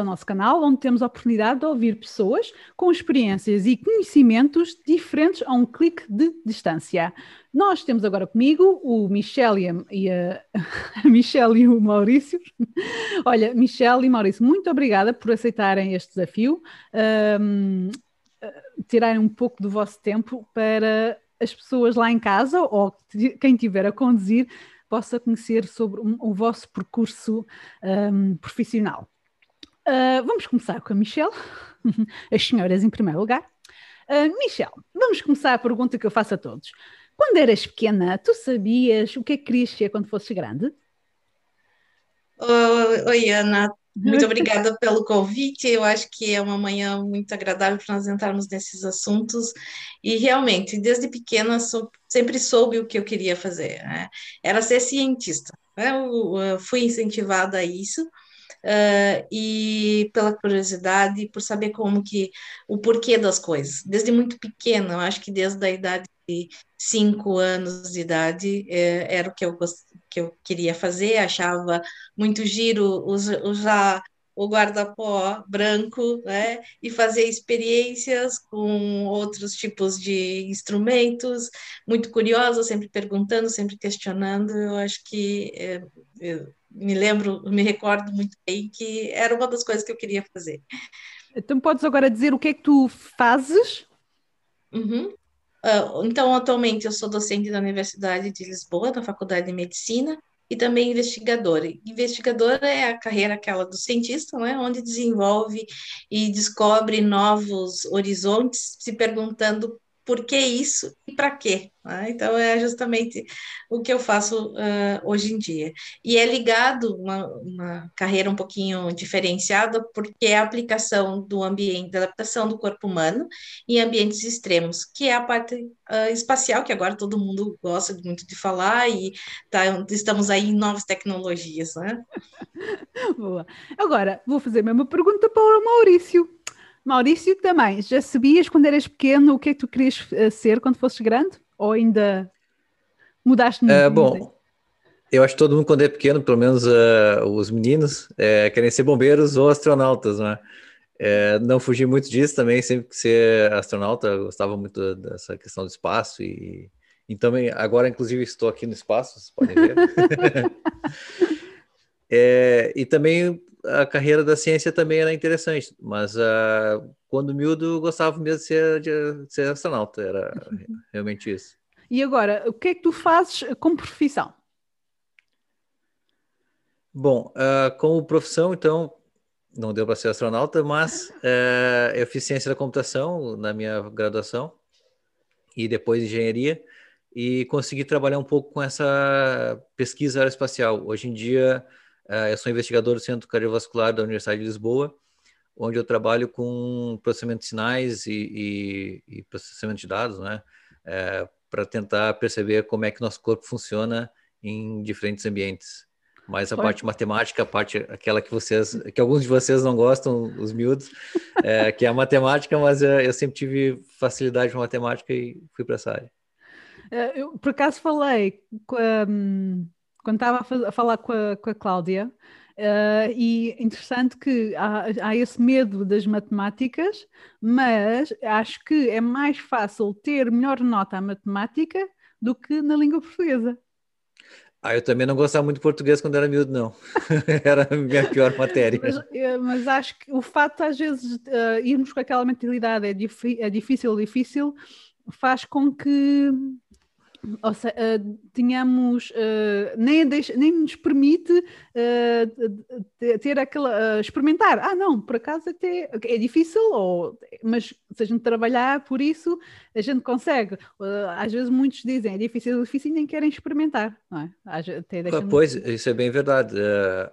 Ao nosso canal, onde temos a oportunidade de ouvir pessoas com experiências e conhecimentos diferentes a um clique de distância. Nós temos agora comigo o Michel e, a, a, a Michel e o Maurício. Olha, Michel e Maurício, muito obrigada por aceitarem este desafio, um, tirarem um pouco do vosso tempo para as pessoas lá em casa ou quem estiver a conduzir possa conhecer sobre o vosso percurso um, profissional. Uh, vamos começar com a Michelle, as senhoras em primeiro lugar. Uh, Michelle, vamos começar a pergunta que eu faço a todos. Quando eras pequena, tu sabias o que é que querias ser quando fosses grande? Oi, oi Ana, muito obrigada pelo convite. Eu acho que é uma manhã muito agradável para nós entrarmos nesses assuntos. E realmente, desde pequena, sou, sempre soube o que eu queria fazer. Né? Era ser cientista. Né? Eu, eu fui incentivada a isso. Uh, e pela curiosidade, por saber como que o porquê das coisas. Desde muito pequena, eu acho que desde a idade de cinco anos de idade é, era o que eu que eu queria fazer, achava muito giro usar o guarda-pó branco, né, e fazer experiências com outros tipos de instrumentos, muito curiosa, sempre perguntando, sempre questionando, eu acho que é, me lembro, me recordo muito bem que era uma das coisas que eu queria fazer. Então podes agora dizer o que é que tu fazes? Uhum. Uh, então, atualmente, eu sou docente da Universidade de Lisboa, da Faculdade de Medicina, e também investigadora. Investigadora é a carreira aquela do cientista, né, onde desenvolve e descobre novos horizontes, se perguntando por que isso e para quê. Né? Então, é justamente o que eu faço uh, hoje em dia. E é ligado, uma, uma carreira um pouquinho diferenciada, porque é a aplicação do ambiente, da adaptação do corpo humano em ambientes extremos, que é a parte uh, espacial, que agora todo mundo gosta muito de falar, e tá, estamos aí em novas tecnologias. Né? Boa. Agora, vou fazer a mesma pergunta para o Maurício. Maurício, também, já sabias quando eras pequeno o que é que tu querias eh, ser quando fosses grande? Ou ainda mudaste muito? É, bom, eu acho que todo mundo quando é pequeno, pelo menos uh, os meninos, é, querem ser bombeiros ou astronautas, né? Não fugi muito disso também, sempre que ser astronauta, gostava muito dessa questão do espaço e, e também, agora inclusive estou aqui no espaço, vocês podem ver. é, e também a carreira da ciência também era interessante, mas uh, quando miúdo gostava mesmo de ser, de ser astronauta, era uhum. realmente isso. E agora, o que é que tu fazes como profissão? Bom, uh, como profissão, então, não deu para ser astronauta, mas uh, eu fiz ciência da computação na minha graduação e depois engenharia e consegui trabalhar um pouco com essa pesquisa aeroespacial. Hoje em dia, eu sou investigador do Centro Cardiovascular da Universidade de Lisboa, onde eu trabalho com processamento de sinais e, e, e processamento de dados, né? É, para tentar perceber como é que nosso corpo funciona em diferentes ambientes. Mas a parte matemática, a parte aquela que vocês, que alguns de vocês não gostam, os miúdos, é, que é a matemática, mas eu, eu sempre tive facilidade com matemática e fui para essa área. É, eu, por acaso, falei com um quando estava a, falar com a, com a Cláudia, uh, e interessante que há, há, esse medo das matemáticas, mas acho que é mais fácil ter melhor nota à matemática do que na língua portuguesa. Ah, eu também não gostava muito de português quando era miúdo, não. era a minha pior matéria. Mas, eh, mas, acho que o fato, às vezes, uh, irmos com aquela mentalidade é, é difícil, difícil, faz com que ou seja, uh, tínhamos, uh, nem, deixa, nem nos permite uh, ter aquela, experimentar, ah não, por acaso até é difícil, ou, mas se a gente trabalhar por isso, a gente consegue. às vezes muitos dizem, é difícil, é difícil e nem querem experimentar, não é? Até ah, pois, isso é bem verdade,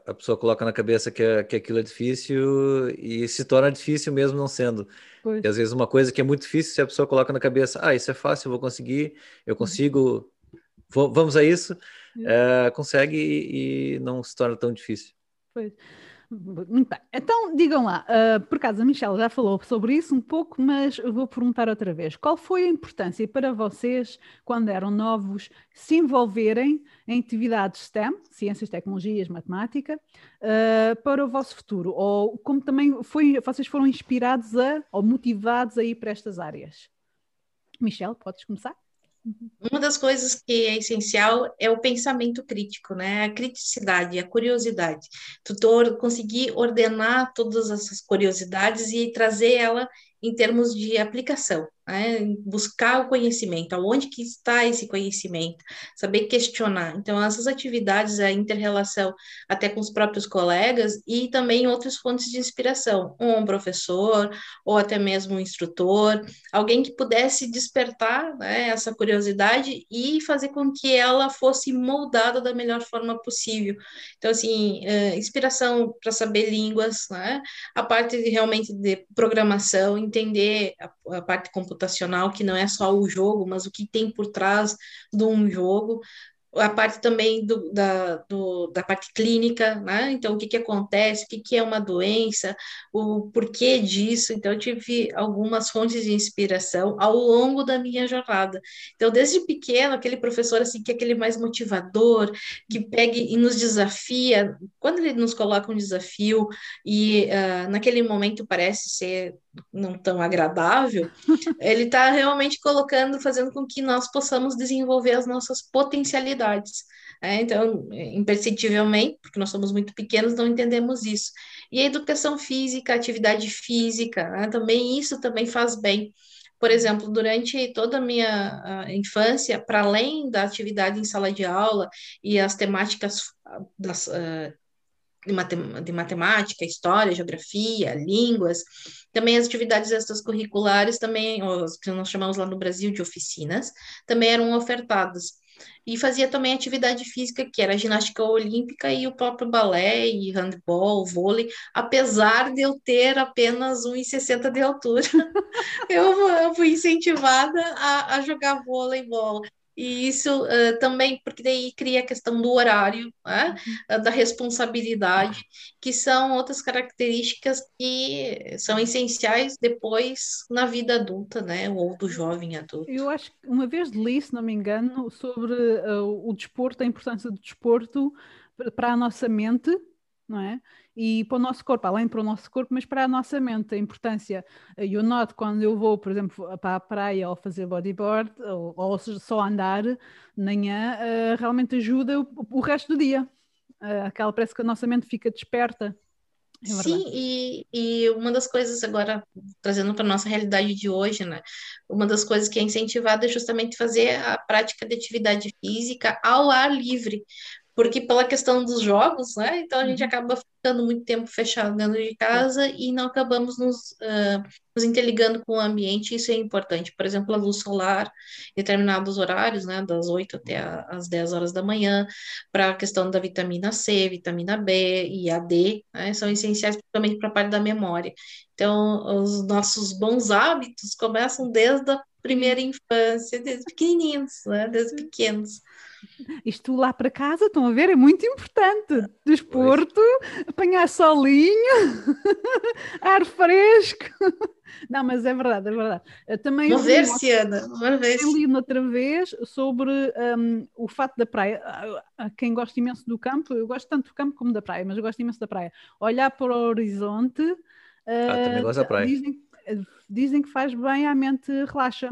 a pessoa coloca na cabeça que, que aquilo é difícil e se torna difícil mesmo não sendo. Pois. E às vezes uma coisa que é muito difícil, se a pessoa coloca na cabeça, ah, isso é fácil, eu vou conseguir, eu uhum. consigo, vamos a isso, é, consegue e, e, não se torna tão difícil. Pois. Muito bem. Então, digam lá, uh, por acaso a Michelle já falou sobre isso um pouco, mas vou perguntar outra vez. Qual foi a importância para vocês, quando eram novos, se envolverem em atividades STEM, ciências, tecnologias, matemática, uh, para o vosso futuro? Ou como também foi, vocês foram inspirados a, ou motivados a ir para estas áreas? Michelle, podes começar? Uma das coisas que é essencial é o pensamento crítico, né? A criticidade, a curiosidade. Tutor conseguir ordenar todas essas curiosidades e trazer ela em termos de aplicação né? buscar o conhecimento, aonde que está esse conhecimento, saber questionar. Então, essas atividades, a inter-relação até com os próprios colegas e também outras fontes de inspiração, um professor ou até mesmo um instrutor, alguém que pudesse despertar né, essa curiosidade e fazer com que ela fosse moldada da melhor forma possível. Então, assim, uh, inspiração para saber línguas, né? a parte de, realmente de programação, entender a, a parte computacional, computacional, que não é só o jogo, mas o que tem por trás de um jogo, a parte também do, da, do, da parte clínica, né? Então, o que, que acontece, o que, que é uma doença, o porquê disso. Então, eu tive algumas fontes de inspiração ao longo da minha jornada. Então, desde pequeno, aquele professor, assim, que é aquele mais motivador, que pega e nos desafia, quando ele nos coloca um desafio e uh, naquele momento parece ser não tão agradável, ele está realmente colocando, fazendo com que nós possamos desenvolver as nossas potencialidades. Né? Então, imperceptivelmente, porque nós somos muito pequenos, não entendemos isso. E a educação física, atividade física, né? também isso também faz bem. Por exemplo, durante toda a minha infância, para além da atividade em sala de aula e as temáticas das, uh, de matemática, história, geografia, línguas, também as atividades extracurriculares, também, os que nós chamamos lá no Brasil de oficinas, também eram ofertadas. E fazia também atividade física, que era ginástica olímpica e o próprio balé, e handball, vôlei, apesar de eu ter apenas 1,60 de altura, eu, eu fui incentivada a, a jogar vôleibol. E isso uh, também, porque daí cria a questão do horário, né? Uhum. da responsabilidade, que são outras características que são essenciais depois na vida adulta, né? Ou do jovem adulto. Eu acho que uma vez li, se não me engano, sobre uh, o desporto, a importância do desporto para a nossa mente, não é? e para o nosso corpo, além para o nosso corpo, mas para a nossa mente, a importância. Eu noto quando eu vou, por exemplo, para a praia ou fazer bodyboard, ou, ou só andar manhã, uh, realmente ajuda o, o, resto do dia. Uh, aquela parece que a nossa mente fica desperta. É Sim, e, e uma das coisas agora, trazendo para a nossa realidade de hoje, né? Uma das coisas que é incentivada é justamente fazer a prática de atividade física ao ar livre, porque pela questão dos jogos, né? Então a gente uhum. acaba ficando muito tempo fechado dentro de casa e não acabamos nos, uh, nos interligando com o ambiente, isso é importante. Por exemplo, a luz solar, determinados horários, né? Das 8 até as 10 horas da manhã, para a questão da vitamina C, vitamina B e a D, né? São essenciais principalmente para a parte da memória. Então, os nossos bons hábitos começam desde a primeira infância, desde pequenininhos, né? Desde pequenos. Isto lá para casa, estão a ver, é muito importante. Desporto, apanhar solinho, ar fresco. Não, mas é verdade, é verdade. Também Vou ver se Ana, vou ver Eu li outra vez sobre um, o fato da praia. Quem gosta imenso do campo, eu gosto tanto do campo como da praia, mas eu gosto imenso da praia. Olhar para o horizonte. Ah, também gosto da praia. Dizem, dizem que faz bem à mente, relaxa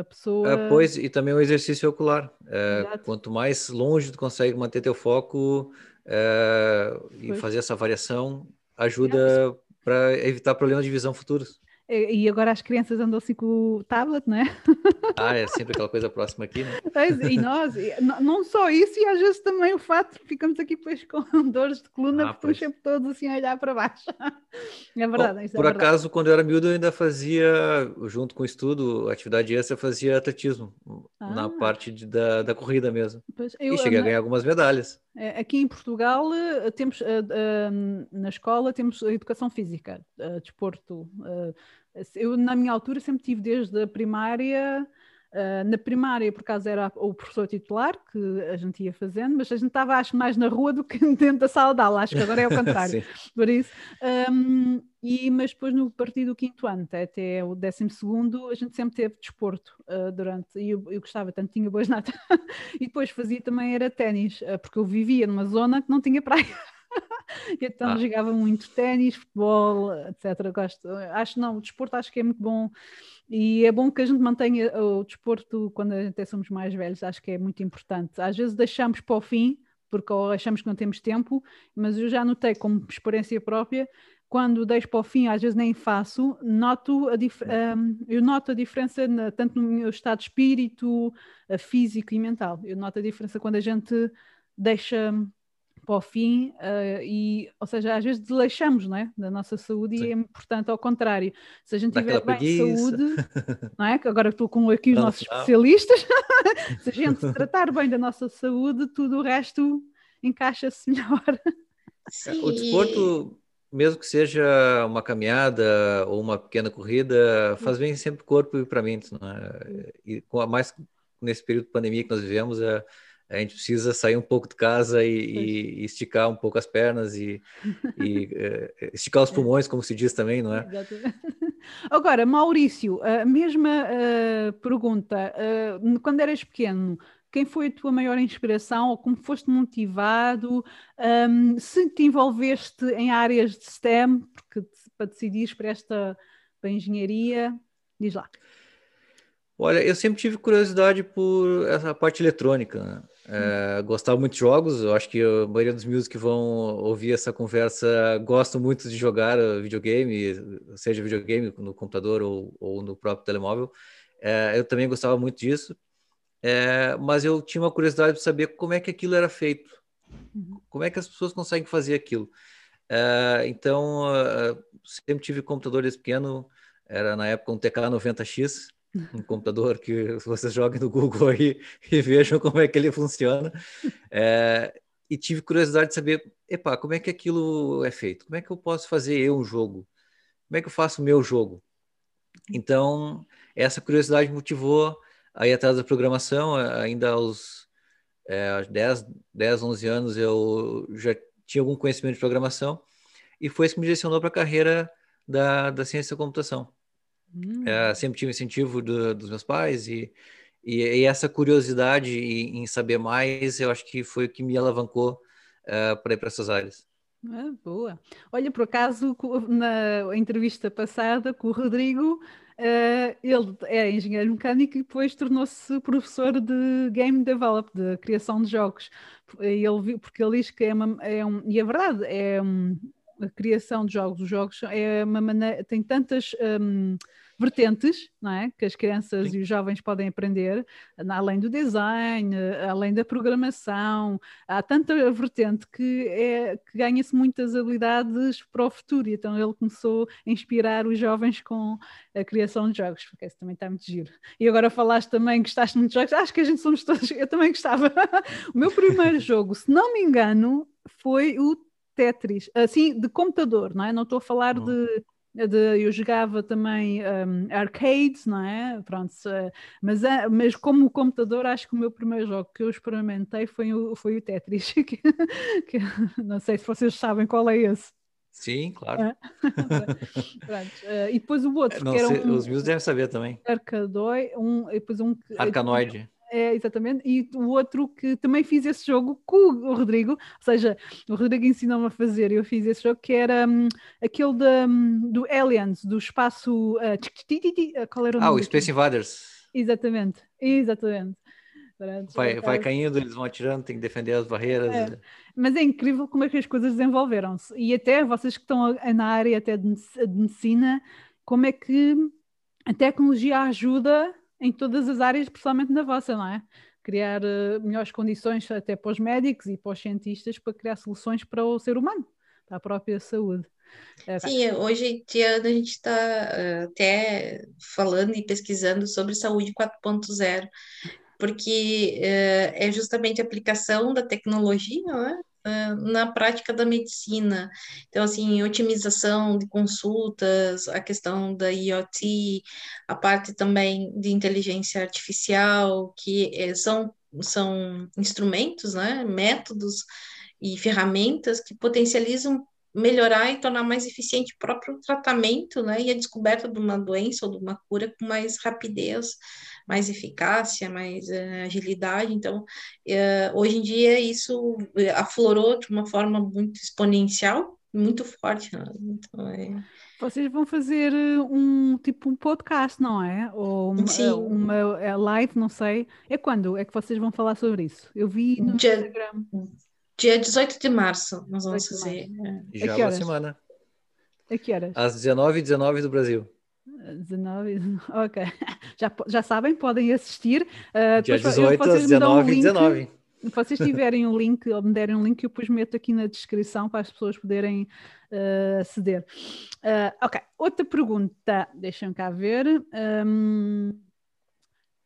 a pessoa. Uh, pois, e também o exercício ocular. Uh, quanto mais longe tu consegue manter teu foco uh, e fazer essa variação, ajuda para evitar problemas de visão futuros. E agora as crianças andam assim com o tablet, não é? Ah, é sempre aquela coisa próxima aqui, né? E nós, não só isso, e às vezes também o fato de ficamos aqui depois com dores de coluna, ah, porque estamos sempre todos assim a olhar para baixo. É verdade. Bom, é por é acaso, quando eu era miúdo, eu ainda fazia, junto com o estudo, atividade extra, fazia atletismo, ah. na parte de, da, da corrida mesmo. Pois, eu, e cheguei a ganhar algumas medalhas. É, aqui em Portugal, eh, temos, uh, uh, na escola, temos educação física, desporto. Eu, na minha altura, sempre tive desde a primária Uh, na primária, por acaso, era o professor titular que a gente ia fazendo, mas a gente estava, acho, mais na rua do que dentro da sala de aula. Acho que agora é o contrário. por isso. Um, e, mas depois, no partir do quinto ano, até o décimo segundo, a gente sempre teve desporto uh, durante. E eu, eu, gostava tanto, tinha boas notas. e depois fazia também, era ténis, uh, porque eu vivia numa zona que não tinha praia. então ah. jogava muito ténis, futebol, etc. Gosto, acho não, o desporto acho que é muito bom e é bom que a gente mantenha o desporto quando até somos mais velhos, acho que é muito importante. Às vezes deixamos para o fim, porque achamos que não temos tempo, mas eu já notei como experiência própria, quando deixo para o fim, às vezes nem faço, noto a um, eu noto a diferença na, tanto no meu estado de espírito, físico e mental. Eu noto a diferença quando a gente deixa para o fim, uh, e, ou seja, às vezes desleixamos não é? da nossa saúde Sim. e é importante ao contrário. Se a gente tiver bem de saúde, não é? agora estou com aqui os não, nossos não. especialistas, se a gente tratar bem da nossa saúde, tudo o resto encaixa-se melhor. Sim. O desporto, mesmo que seja uma caminhada ou uma pequena corrida, faz bem sempre corpo e para a mente. Não é? E mais nesse período de pandemia que nós vivemos, é a gente precisa sair um pouco de casa e, e esticar um pouco as pernas e, e uh, esticar os é. pulmões, como se diz também, não é? Agora, Maurício, a mesma uh, pergunta. Uh, quando eras pequeno, quem foi a tua maior inspiração ou como foste motivado? Um, se te envolveste em áreas de STEM, porque para decidir para esta para engenharia, diz lá. Olha, eu sempre tive curiosidade por essa parte eletrônica. Né? É, gostava muito de jogos, eu acho que a maioria dos meus que vão ouvir essa conversa gostam muito de jogar videogame, seja videogame no computador ou, ou no próprio telemóvel. É, eu também gostava muito disso, é, mas eu tinha uma curiosidade de saber como é que aquilo era feito, uhum. como é que as pessoas conseguem fazer aquilo. É, então, é, sempre tive computador desde pequeno, era na época um TK90X, um computador que vocês joguem no Google aí e vejam como é que ele funciona. É, e tive curiosidade de saber, epa, como é que aquilo é feito? Como é que eu posso fazer eu um jogo? Como é que eu faço o meu jogo? Então, essa curiosidade motivou a ir atrás da programação, ainda aos é, 10, 10, 11 anos eu já tinha algum conhecimento de programação e foi isso que me direcionou para a carreira da, da ciência da computação. Hum. É, sempre tive incentivo do, dos meus pais e, e, e essa curiosidade em, em, saber mais, eu acho que foi o que me alavancou uh, para ir para essas áreas. Ah, boa. Olha, por acaso, na entrevista passada com o Rodrigo, uh, ele é engenheiro mecânico e depois tornou-se professor de game develop, de criação de jogos. Ele porque ele diz que é, uma, é um, e é verdade, é um, a criação de jogos, os jogos é uma maneira, tem tantas um, vertentes, não é? Que as crianças Sim. e os jovens podem aprender, além do design, além da programação, há tanta vertente que, é, que ganha-se muitas habilidades para o futuro. E então ele começou a inspirar os jovens com a criação de jogos, porque isso também está muito giro. E agora falaste também que gostaste muito de jogos, acho que a gente somos todos, eu também gostava. o meu primeiro jogo, se não me engano, foi o Tetris, assim, de computador, não é? Não estou a falar de de, eu jogava também um, arcades, não é? Pronto, mas, mas como computador, acho que o meu primeiro jogo que eu experimentei foi o, foi o Tetris. Que, que, não sei se vocês sabem qual é esse. Sim, claro. É? Uh, e depois o outro, não, que era um, Os meus devem saber também. Arcadoi, um, e depois um... Arcanoide. É, exatamente. E o outro que também fiz esse jogo com o Rodrigo, ou seja, o Rodrigo ensinou-me a fazer e eu fiz esse jogo que era um, aquele um, do Aliens, do espaço. Uh, qual era o ah, o Space Invaders. Exatamente, exatamente. Vai, vai caindo, eles vão atirando, tem que defender as barreiras. É. Mas é incrível como é que as coisas desenvolveram-se. E até vocês que estão na área até de medicina, como é que a tecnologia ajuda em todas as áreas, principalmente na vossa, não é? Criar uh, melhores condições até para os médicos e para os cientistas para criar soluções para o ser humano, para a própria saúde. É, Sim, hoje em dia a gente está uh, até falando e pesquisando sobre saúde 4.0, porque uh, é justamente a aplicação da tecnologia, não é? Na prática da medicina. Então, assim, otimização de consultas, a questão da IoT, a parte também de inteligência artificial, que é, são, são instrumentos, né, métodos e ferramentas que potencializam melhorar e tornar mais eficiente o próprio tratamento, né, e a descoberta de uma doença ou de uma cura com mais rapidez, mais eficácia, mais uh, agilidade. Então, uh, hoje em dia isso eh, aflorou de uma forma muito exponencial, muito forte. Né? Então, é... Vocês vão fazer um tipo um podcast, não é? Ou uma, Sim. uma live, não sei. É quando é que vocês vão falar sobre isso? Eu vi no Dia- Instagram. Dia 18 de março nós vamos 18 fazer. é. Já que uma horas? semana. A que horas? Às 19h19 do Brasil. 19, ok. Já, já sabem, podem assistir. Uh, Dia depois eu- 18 às vocês me dão um 19 h link. 19 Se vocês tiverem um link ou me derem um link, eu depois meto aqui na descrição para as pessoas poderem uh, aceder. Uh, ok, outra pergunta, deixem-me cá ver. Um,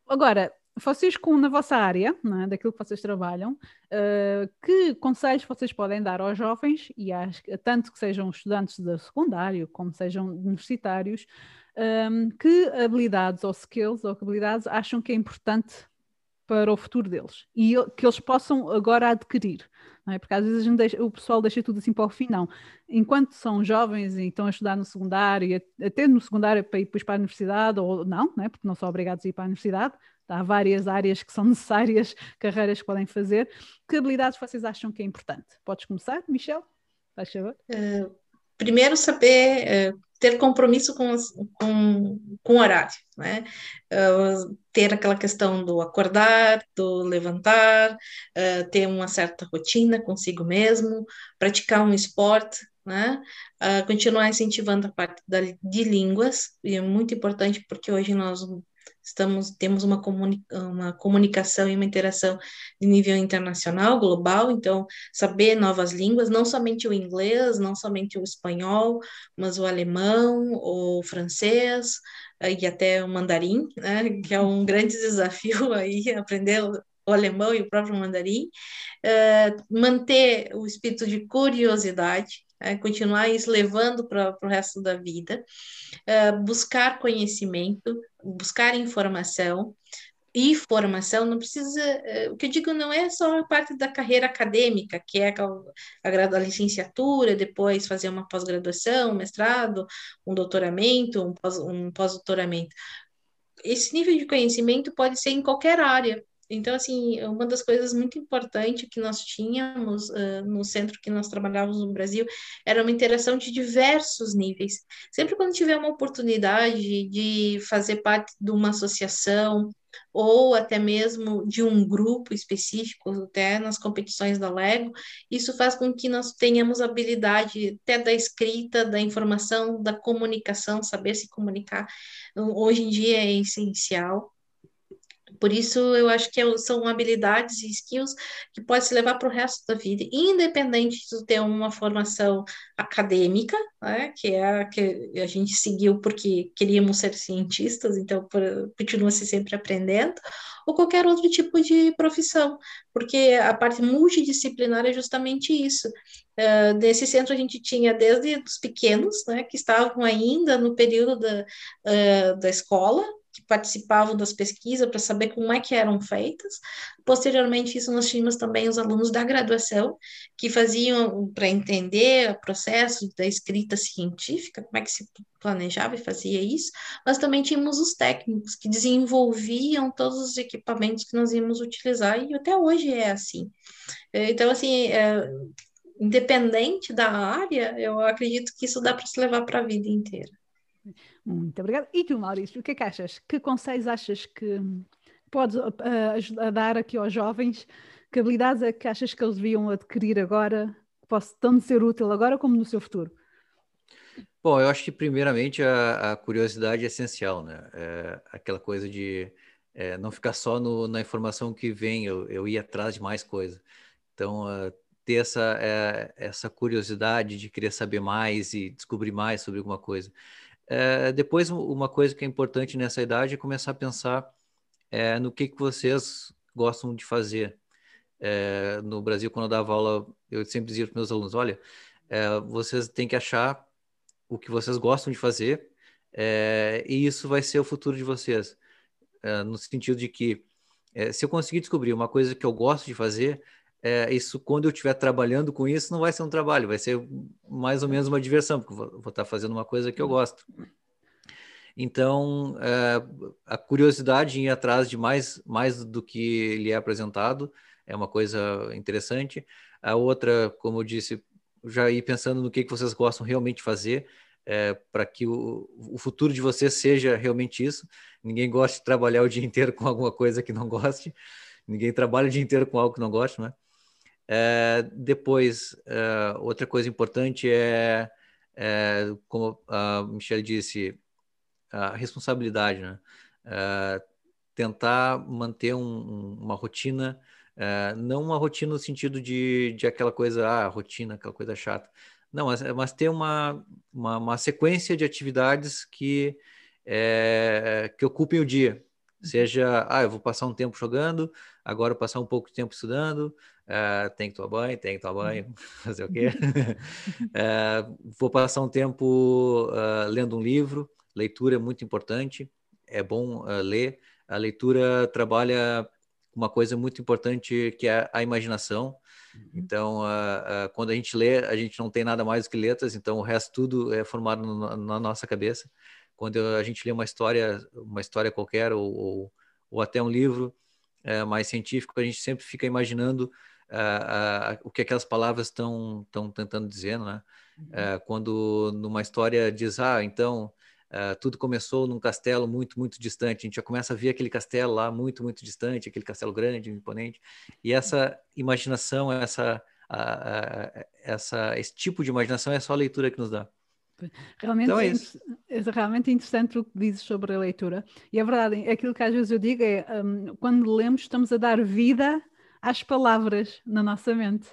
agora, vocês com na vossa área, não é, daquilo que vocês trabalham, uh, que conselhos vocês podem dar aos jovens, e às, tanto que sejam estudantes de secundário como sejam universitários, um, que habilidades ou skills ou que habilidades acham que é importante para o futuro deles e que eles possam agora adquirir. É? Porque às vezes deixa- o pessoal deixa tudo assim para o fim, não. Enquanto são jovens e estão a estudar no secundário, até no secundário para ir depois para a universidade, ou não, não é? porque não são obrigados a ir para a universidade, há várias áreas que são necessárias, carreiras que podem fazer. Que habilidades vocês acham que é importante? Podes começar, Michel? Faz favor. primeiro saber eh, ter compromisso com, com, com o horário, né? Eh, ter aquela questão do acordar, do levantar, ter uma certa rotina consigo mesmo, praticar um esporte, né? Ah, continuar incentivando a parte da, de línguas, e é muito importante porque hoje nós estamos, temos uma, comuni uma comunicação e uma interação de nível internacional, global, então saber novas línguas, não somente o inglês, não somente o espanhol, mas o alemão, o francês eh, e até o mandarim, né, que é um grande desafio aí, aprender o, alemão e o próprio mandarim, Eh, manter o espírito de curiosidade, né, continuar isso levando para o resto da vida, eh, buscar conhecimento, buscar informação, e formação não precisa, eh, o que eu digo não é só a parte da carreira acadêmica, que é a, a licenciatura, depois fazer uma pós-graduação, um mestrado, um doutoramento, um pós- um pós-doutoramento. Esse nível de conhecimento pode ser em qualquer área. Então, assim, uma das coisas muito importantes que nós tínhamos eh, no centro que nós trabalhávamos no Brasil era uma interação de diversos níveis. Sempre quando tiver uma oportunidade de fazer parte de uma associação, ou até mesmo de um grupo específico, até nas competições da Lego, isso faz com que nós tenhamos habilidade até da escrita, da informação, da comunicação, saber se comunicar. Hoje em dia é essencial. Por isso, eu acho que é são habilidades e skills que pode se levar para o resto da vida, independente de ter uma formação acadêmica, né, que é a que a gente seguiu porque queríamos ser cientistas, então continua-se sempre aprendendo, ou qualquer outro tipo de profissão, porque a parte multidisciplinar é justamente isso. Uh, nesse centro a gente tinha desde os pequenos, né, que estavam ainda no período da, uh, da escola, que participavam das pesquisas para saber como é que eram feitas. Posteriormente, isso nós tínhamos também os alunos da graduação, que faziam para entender o processo da escrita científica, como é que se planejava e fazia isso, mas também tínhamos os técnicos que desenvolviam todos os equipamentos que nós íamos utilizar, e até hoje é assim. Então, assim, é, independente da área, eu acredito que isso dá para se levar para a vida inteira. Muito obrigada. E tu, Maurício, o que é que achas? Que conselhos achas que podes uh, dar aqui aos jovens? Que habilidades é que achas que eles deviam adquirir agora, que possam tanto ser útil agora como no seu futuro? Bom, eu acho que primeiramente a, a curiosidade é essencial, né? É aquela coisa de é, não ficar só no, na informação que vem, eu, eu ir atrás de mais coisa. Então, uh, ter essa, é, essa curiosidade de querer saber mais e descobrir mais sobre alguma coisa. É, depois, uma coisa que é importante nessa idade é começar a pensar é, no que, que vocês gostam de fazer. É, no Brasil, quando eu dava aula, eu sempre dizia para meus alunos: olha, é, vocês têm que achar o que vocês gostam de fazer, é, e isso vai ser o futuro de vocês. É, no sentido de que, se eu conseguir descobrir uma coisa que eu gosto de fazer, é, isso quando eu estiver trabalhando com isso, não vai ser um trabalho, vai ser mais ou menos uma diversão, porque vou, estar fazendo uma coisa que eu gosto. Então, é, a curiosidade em ir atrás de mais, mais do que lhe é apresentado é uma coisa interessante. A outra, como eu disse, já ir pensando no que, que vocês gostam realmente de fazer, é, para que o, o, futuro de vocês seja realmente isso. Ninguém gosta de trabalhar o dia inteiro com alguma coisa que não goste. Ninguém trabalha o dia inteiro com algo que não gosta, né? É, depois, é, outra coisa importante é, é, como a Michelle disse, a responsabilidade, né? É, tentar manter um, uma rotina, é, não uma rotina no sentido de, de aquela coisa, ah, rotina, aquela coisa chata, não, mas, mas ter uma, uma, uma, sequência de atividades que, é, que ocupem o dia. Uhum. Seja, ah, eu vou passar um tempo jogando, agora vou passar um pouco de tempo estudando, uh, tem que tomar banho, tem que tomar banho, uhum. fazer o quê? uh, vou passar um tempo uh, lendo um livro, leitura é muito importante, é bom ler. A leitura trabalha uma coisa muito importante que é a imaginação. Uhum. Então, quando a gente lê, a gente não tem nada mais do que letras, então o resto tudo é formado no, na nossa cabeça. Quando a gente lê uma história, uma história qualquer, ou, ou, ou até um livro uh, mais científico, a gente sempre fica imaginando o que aquelas palavras estão tentando dizer, né? Uhum. quando numa história diz, ah, então Uh, tudo começou num castelo muito, muito distante. A gente já começa a ver aquele castelo lá muito, muito distante, aquele castelo grande, imponente. E essa imaginação, essa, essa, esse tipo de imaginação é só a leitura que nos dá. Realmente, então é, é, realmente interessante o que dizes sobre a leitura. E a verdade, é aquilo que às vezes eu digo é um, quando lemos, estamos a dar vida às palavras na nossa mente.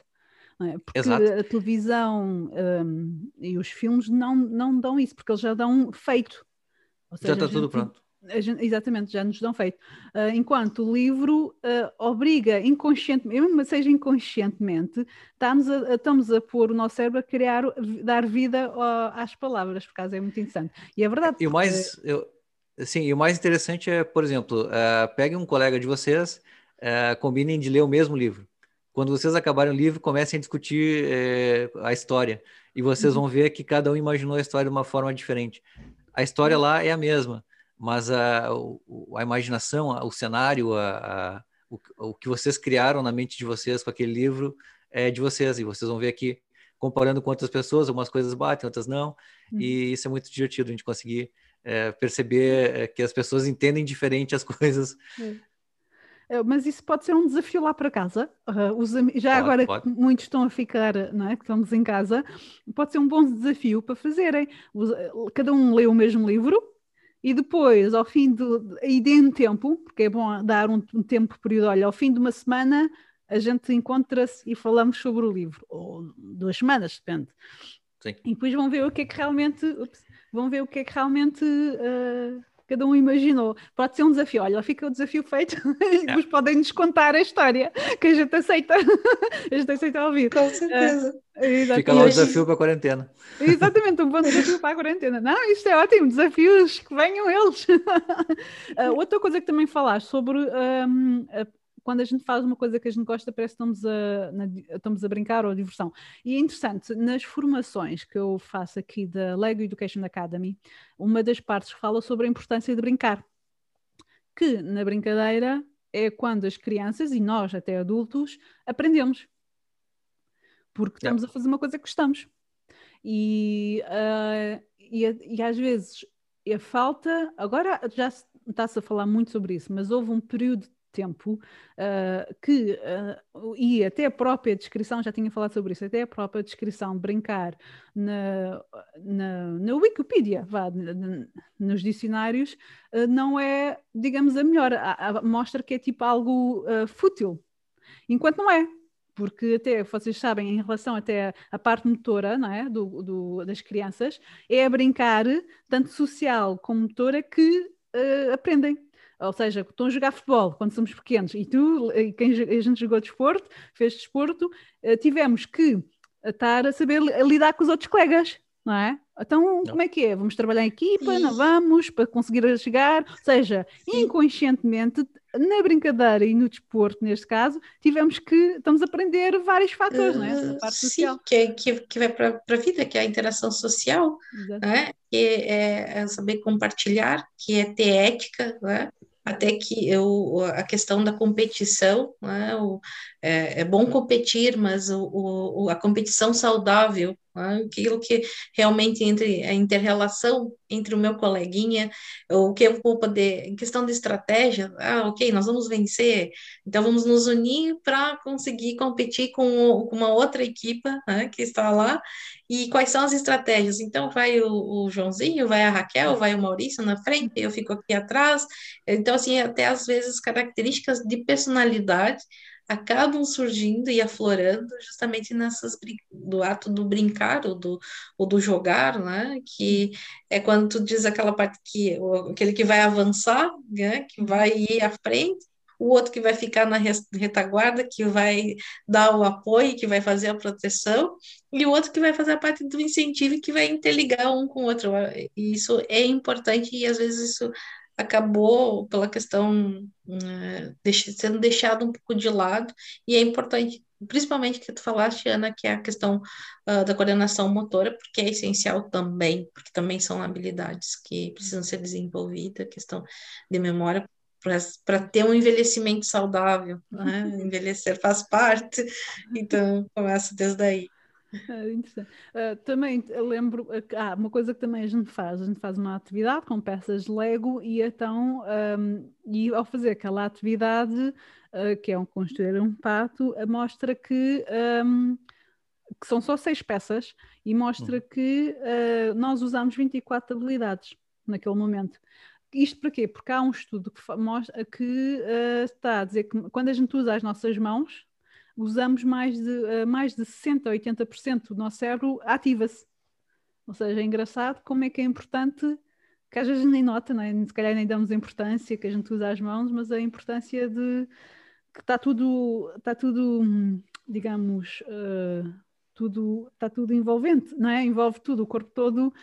É? Porque Exato. a televisão um, e os filmes não, não dão isso, porque eles já dão feito. Seja, já está tudo pronto. Gente, exatamente, já nos dão feito. Uh, enquanto o livro uh, obriga inconscientemente, mesmo seja inconscientemente, estamos a, estamos a pôr o nosso cérebro a criar, dar vida às palavras, por causa é muito interessante. E é verdade. E o mais, eu, sim, e o mais interessante é, por exemplo, uh, pegue um colega de vocês, uh, combinem de ler o mesmo livro quando vocês acabarem o livro, comecem a discutir é, a história. E vocês uhum. vão ver que cada um imaginou a história de uma forma diferente. A história lá é a mesma, mas a, a imaginação, o cenário, a, a, o, o que vocês criaram na mente de vocês com aquele livro é de vocês. E vocês vão ver aqui, comparando com outras pessoas, algumas coisas batem, outras não. Uhum. E isso é muito divertido, a gente conseguir é, perceber é, que as pessoas entendem diferente as coisas. Uhum mas isso pode ser um desafio lá para casa. Uh, os, já pode, agora pode. muitos estão a ficar, não é? Que estamos em casa, pode ser um bom desafio para fazerem. Eh, cada um lê o mesmo livro e depois, ao fim do. E deem tempo, porque é bom dar um, um tempo período. Olha, ao fim de uma semana a gente encontra-se e falamos sobre o livro, ou duas semanas, depende. Sim. E depois vão ver o que é que realmente. Ups, vão ver o que é que realmente. Uh, cada um imaginou. Pode ser um desafio. Olha, fica o desafio feito e é. depois podem nos contar a história que a gente aceita. a gente aceita ouvir. Com certeza. Uh, fica lá o desafio para a quarentena. Exatamente, um bom desafio para a quarentena. Não, isto é ótimo, desafios que venham eles. uh, outra coisa que também falaste sobre um, a quando a gente faz uma coisa que a gente gosta, parece que estamos a, na, estamos a brincar ou a diversão. E é interessante, nas formações que eu faço aqui da Lego Education Academy, uma das partes fala sobre a importância de brincar. Que na brincadeira é quando as crianças e nós, até adultos, aprendemos. Porque estamos a fazer uma coisa que gostamos. E, uh, e, e às vezes a falta, agora já está-se a falar muito sobre isso, mas houve um período tempo, uh, que, uh, e até a própria descrição, já tinha falado sobre isso, até a própria descrição, brincar na, na, na Wikipedia, vá, nos dicionários, uh, não é, digamos, a melhor, a, a, mostra que é tipo algo fútil, enquanto não é. Porque até vocês sabem, em relação até à parte motora não é? do, do das crianças, é a brincar, tanto social como motora, que aprendem ou seja, estão a jogar futebol quando somos pequenos, e tu, e quem a gente jogou desporto, fez desporto, uh, tivemos que estar a saber lidar com os outros colegas, não é? Então, não. como é que é? Vamos trabalhar em equipa, Sim. não vamos, para conseguir chegar? Ou seja, Sim. inconscientemente, na brincadeira e no desporto, neste caso, tivemos que, estamos a aprender vários fatores, uh, não é? parte sim, social. Que, é, que, que vai para a vida, que é a interação social, né? que é, é, saber compartilhar, que é ter ética, né? até que eu, a questão da competição, né, o, é, é, bom competir, mas o, o, a competição saudável, aquilo que realmente entre a interrelação entre o meu coleguinha, o que eu vou poder, em questão de estratégia, ah, ok, nós vamos vencer, então vamos nos unir para conseguir competir com, com, uma outra equipa né, que está lá, e quais são as estratégias? Então, vai o, o, Joãozinho, vai a Raquel, vai o Maurício na frente, eu fico aqui atrás. Então, assim, até às vezes características de personalidade acabam surgindo e aflorando justamente nessas do ato do brincar ou do, ou do jogar, né? Que é quando tu diz aquela parte que aquele que vai avançar, né? Que vai ir à frente o outro que vai ficar na retaguarda, que vai dar o apoio, que vai fazer a proteção, e o outro que vai fazer a parte do incentivo, que vai interligar um com o outro. Isso é importante e às vezes isso acabou pela questão uh, sendo deixado um pouco de lado, e é importante, principalmente que tu falaste, Ana, que é a questão uh, da coordenação motora, porque é essencial também, porque também são habilidades que precisam ser desenvolvidas, questão de memória, para ter um envelhecimento saudável, né? envelhecer faz parte, então começa desde aí. É, uh, também lembro, ah, uma coisa que também a gente faz, a gente faz uma atividade com peças de Lego e então, um, e ao fazer aquela atividade, uh, que é um construir um pato, mostra que, um, que são só seis peças e mostra uhum. que uh, nós usamos 24 habilidades naquele momento. Isto para quê? Porque há um estudo que, mostra, que está a dizer que quando a gente usa as nossas mãos, usamos mais de, uh, mais de 60% a 80% do nosso cérebro ativa-se. Ou seja, é engraçado como é que é importante, que às vezes nem nota, não é? se calhar nem damos importância que a gente usa as mãos, mas a importância de que está tudo, está tudo, digamos, uh, tudo, está tudo envolvente, não é? Envolve tudo, o corpo todo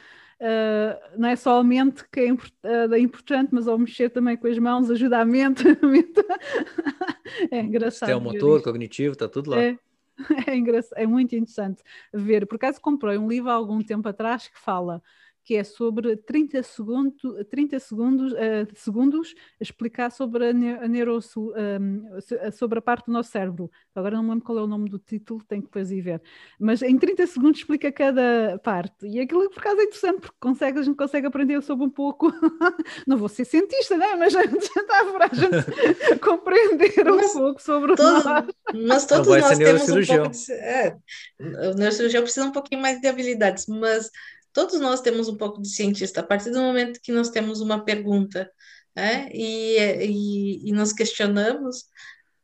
Uh, não é só a mente que é, uh, importante, mas ao mexer também com as mãos ajuda a mente. é engraçado. Tem o motor cognitivo, está tudo lá. É, é, é muito interessante ver. Por acaso comprei um livro há algum tempo atrás que fala que é sobre 30, segundo, 30 segundos, uh, segundos a explicar sobre a, ne a neuro, um, sobre a parte do nosso cérebro. Agora não me lembro qual é o nome do título, tenho que depois ir ver. Mas em 30 segundos explica cada parte. E aquilo por acaso é interessante, porque consegue, a gente consegue aprender sobre um pouco. não vou ser cientista, né? mas gente está para a gente compreender um mas pouco sobre todo, o nós. Mas todos nós temos um pouco de, é, o neurocirurgião precisa um pouquinho mais de habilidades, mas todos nós temos um pouco de cientista, a partir do momento que nós temos uma pergunta né, e, e, e nos questionamos,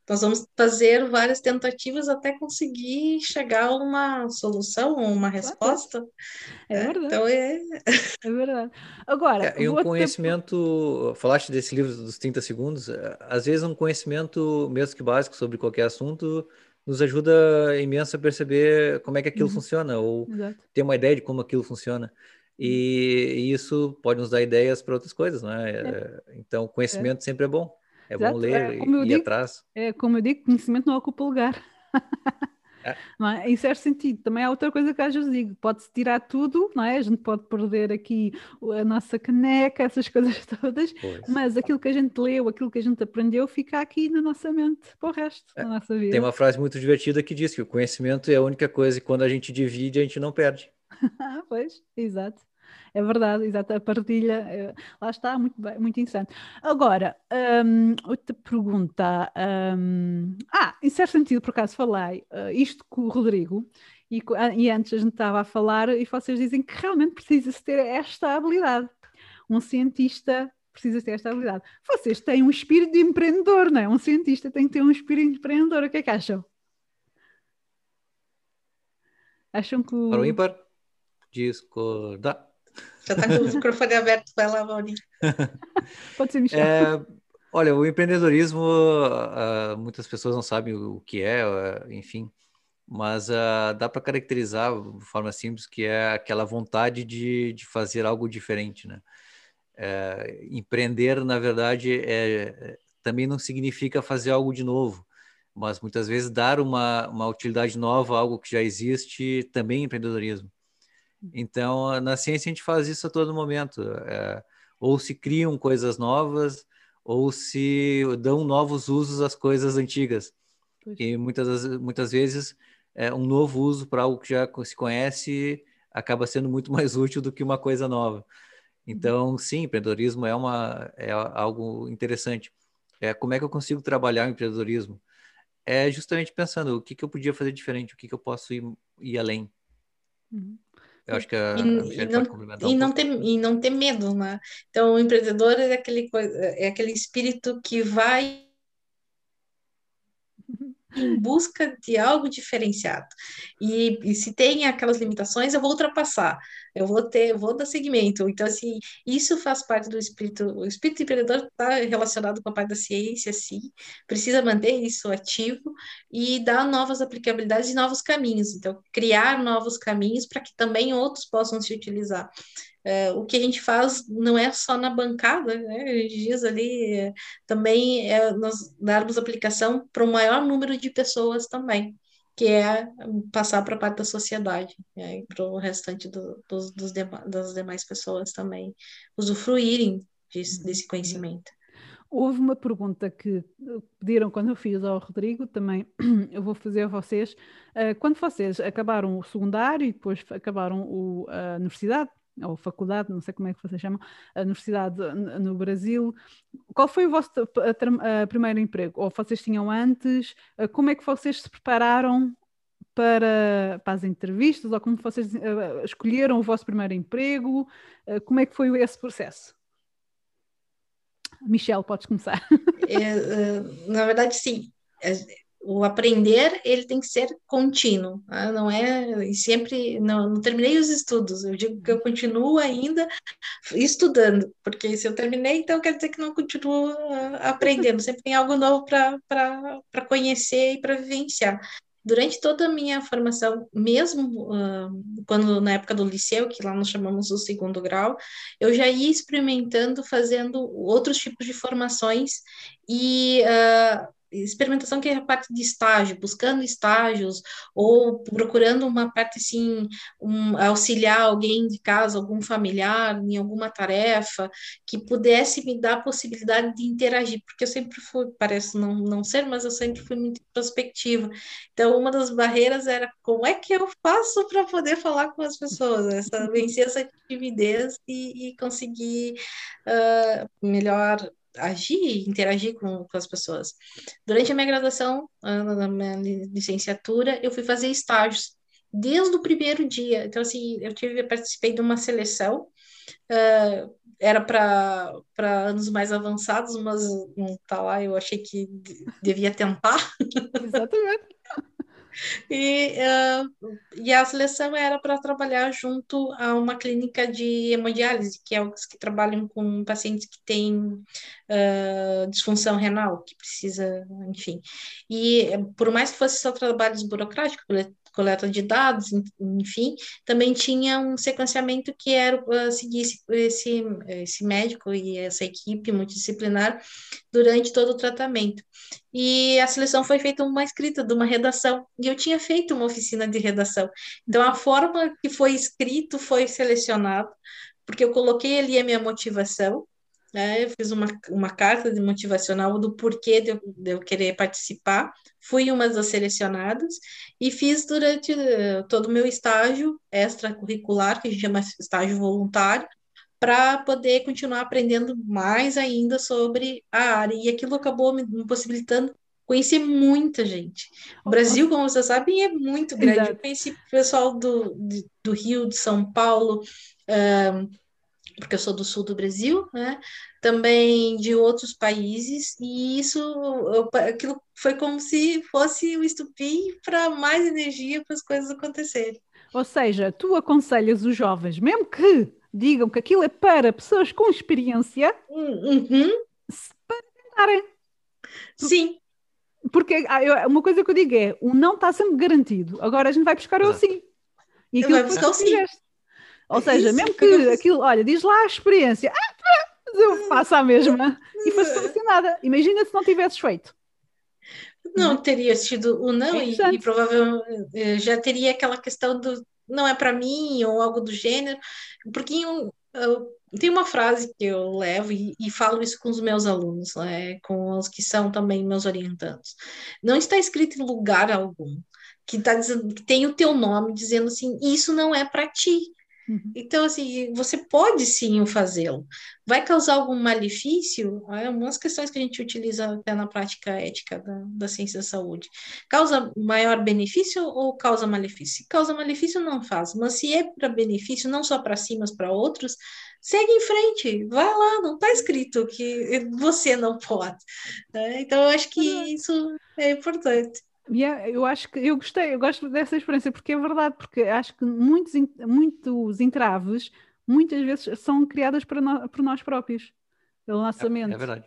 nós vamos fazer várias tentativas até conseguir chegar a uma solução, uma resposta. É verdade. Então é. É verdade. Agora. É, e um conhecimento. Tempo... Falaste desse livro dos 30 segundos. Às vezes, um conhecimento, mesmo que básico, sobre qualquer assunto, nos ajuda imenso a perceber como é que aquilo uhum. funciona, ou Exato. ter uma ideia de como aquilo funciona. E, e isso pode nos dar ideias para outras coisas, não é? é. Então, conhecimento é. sempre é bom. É Exato. bom ler é, e ir digo, atrás. É, como eu digo, conhecimento não ocupa lugar. Não é? Em certo sentido, também há outra coisa que às vezes digo: pode-se tirar tudo, não é? A gente pode perder aqui a nossa caneca, essas coisas todas, pois. mas aquilo que a gente leu, aquilo que a gente aprendeu, fica aqui na nossa mente para o resto é. da nossa vida. Tem uma frase muito divertida que diz que o conhecimento é a única coisa e quando a gente divide, a gente não perde. pois, exato. É verdade, exato, a partilha, é, lá está, muito, muito interessante. Agora, um, outra pergunta. Um, ah, em certo sentido, por acaso falei uh, isto com o Rodrigo, e, e, antes a gente estava a falar, e vocês dizem que realmente precisa-se ter esta habilidade. Um cientista precisa ter esta habilidade. Vocês têm um espírito de empreendedor, não é? Um cientista tem que ter um espírito de empreendedor. O que é que acham? Acham que o... Para o ímpar, discordar. Já está com o microfone aberto, vai lá, Mauri. Pode ser, Michel. É, Olha, o empreendedorismo, uh, muitas pessoas não sabem o que é, uh, enfim, mas uh, dá para caracterizar de forma simples que é aquela vontade de, de fazer algo diferente, né? É, empreender, na verdade, é, também não significa fazer algo de novo, mas muitas vezes dar uma, uma utilidade nova a algo que já existe também é empreendedorismo. Então, na ciência a gente faz isso a todo momento. É, ou se criam coisas novas, ou se dão novos usos às coisas antigas. E muitas, muitas vezes é, um novo uso para algo que já se conhece acaba sendo muito mais útil do que uma coisa nova. Então, sim, empreendedorismo é, uma, é algo interessante. É, como é que eu consigo trabalhar o empreendedorismo? É justamente pensando o que, que eu podia fazer diferente, o que, que eu posso ir, ir além. Uhum. Eu acho que a, e, a e não, e, um não ter, e não ter medo, né? Então, o empreendedor é aquele, é aquele espírito que vai em busca de algo diferenciado. E, e, se tem aquelas limitações, eu vou ultrapassar, eu vou ter, vou dar seguimento. Então, assim, isso faz parte do espírito, o espírito empreendedor está relacionado com a parte da ciência, sim, precisa manter isso ativo e dar novas aplicabilidades e novos caminhos. Então, criar novos caminhos para que também outros possam se utilizar. É, o que a gente faz não é só na bancada, né? a gente diz ali, é, também é nós darmos aplicação para o maior número de pessoas também, que é passar para a parte da sociedade, né? para o restante do, dos, dos das demais pessoas também usufruírem desse, desse conhecimento. Houve uma pergunta que pediram quando eu fiz ao Rodrigo, também eu vou fazer a vocês. Uh, quando vocês acabaram o secundário e depois acabaram a universidade, ou faculdade, não sei como é que vocês chamam, a universidade no Brasil. Qual foi o vosso primeiro emprego? Ou vocês tinham antes? Como é que vocês se prepararam para, para as entrevistas? Ou como vocês uh, escolheram o vosso primeiro emprego? Uh, como é que foi esse processo? Michelle, podes começar. É, na verdade, sim o aprender ele tem que ser contínuo, né? não é e sempre não, não, terminei os estudos. Eu digo que eu continuo ainda estudando, porque se eu terminei, então quer dizer que não continuo ah, aprendendo. Sempre tem algo novo para conhecer e para vivenciar. Durante toda a minha formação, mesmo uh, quando na época do liceu, que lá nós chamamos o segundo grau, eu já ia experimentando, fazendo outros tipos de formações e uh, experimentação que é a parte de estágio, buscando estágios ou procurando uma parte assim, um, auxiliar alguém de casa, algum familiar em alguma tarefa que pudesse me dar a possibilidade de interagir, porque eu sempre fui, parece não, não ser, mas eu sempre fui muito introspectiva. Então, uma das barreiras era como é que eu faço para poder falar com as pessoas, essa, vencer essa timidez e, e conseguir uh, melhor agir, interagir com, com as pessoas. Durante a minha graduação, na minha licenciatura, eu fui fazer estágios desde o primeiro dia. Então, assim, eu tive, eu participei de uma seleção, uh, era para anos mais avançados, mas não tá lá, eu achei que devia tentar. Exatamente. E, uh, e a seleção era para trabalhar junto a uma clínica de hemodiálise, que é os que trabalham com pacientes que têm uh, disfunção renal, que precisa, enfim. E por mais que fosse só trabalhos burocráticos, coleta de dados, enfim, também tinha um sequenciamento que era uh, seguir esse, esse, médico e essa equipe multidisciplinar durante todo o tratamento. E a seleção foi feita uma escrita de uma redação, e eu tinha feito uma oficina de redação. Então, a forma que foi escrito foi selecionado, porque eu coloquei ali a minha motivação, né? Eu fiz uma, uma carta de motivacional do porquê de eu, de eu querer participar, fui uma das selecionadas e fiz durante uh, todo o meu estágio extracurricular, que a gente chama estágio voluntário, para poder continuar aprendendo mais ainda sobre a área. E aquilo acabou me, me possibilitando conhecer muita gente. O Brasil, como vocês sabem, é muito grande. Exato. Eu conheci pessoal do, do Rio, de São Paulo, uh, porque eu sou do sul do Brasil, né? Também de outros países, e isso, eu, aquilo foi como se fosse o estupim para mais energia para as coisas acontecerem. Ou seja, tu aconselhas os jovens, mesmo que digam que aquilo é para pessoas com experiência, uhum. para tentarem. Sim. Porque ah, uma coisa que eu digo é, o não está sempre garantido. Agora a gente vai buscar o sim. E aquilo que tu fizeste. Ou seja, Isso, mesmo que aquilo, olha, diz lá a experiência. Ah, eu faço a mesma. E foi solucionada. Imagina se não tivesses feito. Não, teria sido o não, é e, e, provavelmente eh, já teria aquela questão do não é para mim, ou algo do gênero, porque eu, eu, tem uma frase que eu levo e, e falo isso com os meus alunos, né, com os que são também meus orientandos. Não está escrito em lugar algum que, tá dizendo, que tem o teu nome dizendo assim, isso não é para ti. Uhum. Então, assim, você pode sim fazê-lo. Vai causar algum malefício? É umas questões que a gente utiliza até na prática ética da, da ciência da saúde. Causa maior benefício ou causa malefício? Se causa malefício, não faz. Mas se é para benefício, não só para si, mas para outros, segue em frente, vai lá, não está escrito que você não pode. Né? Então, eu acho que isso é importante. Yeah, eu acho que eu gostei, eu gosto dessa experiência porque é verdade, porque acho que muitos, muitos entraves muitas vezes são criadas por, no, por nós próprios, pelo nosso é, mente. É verdade.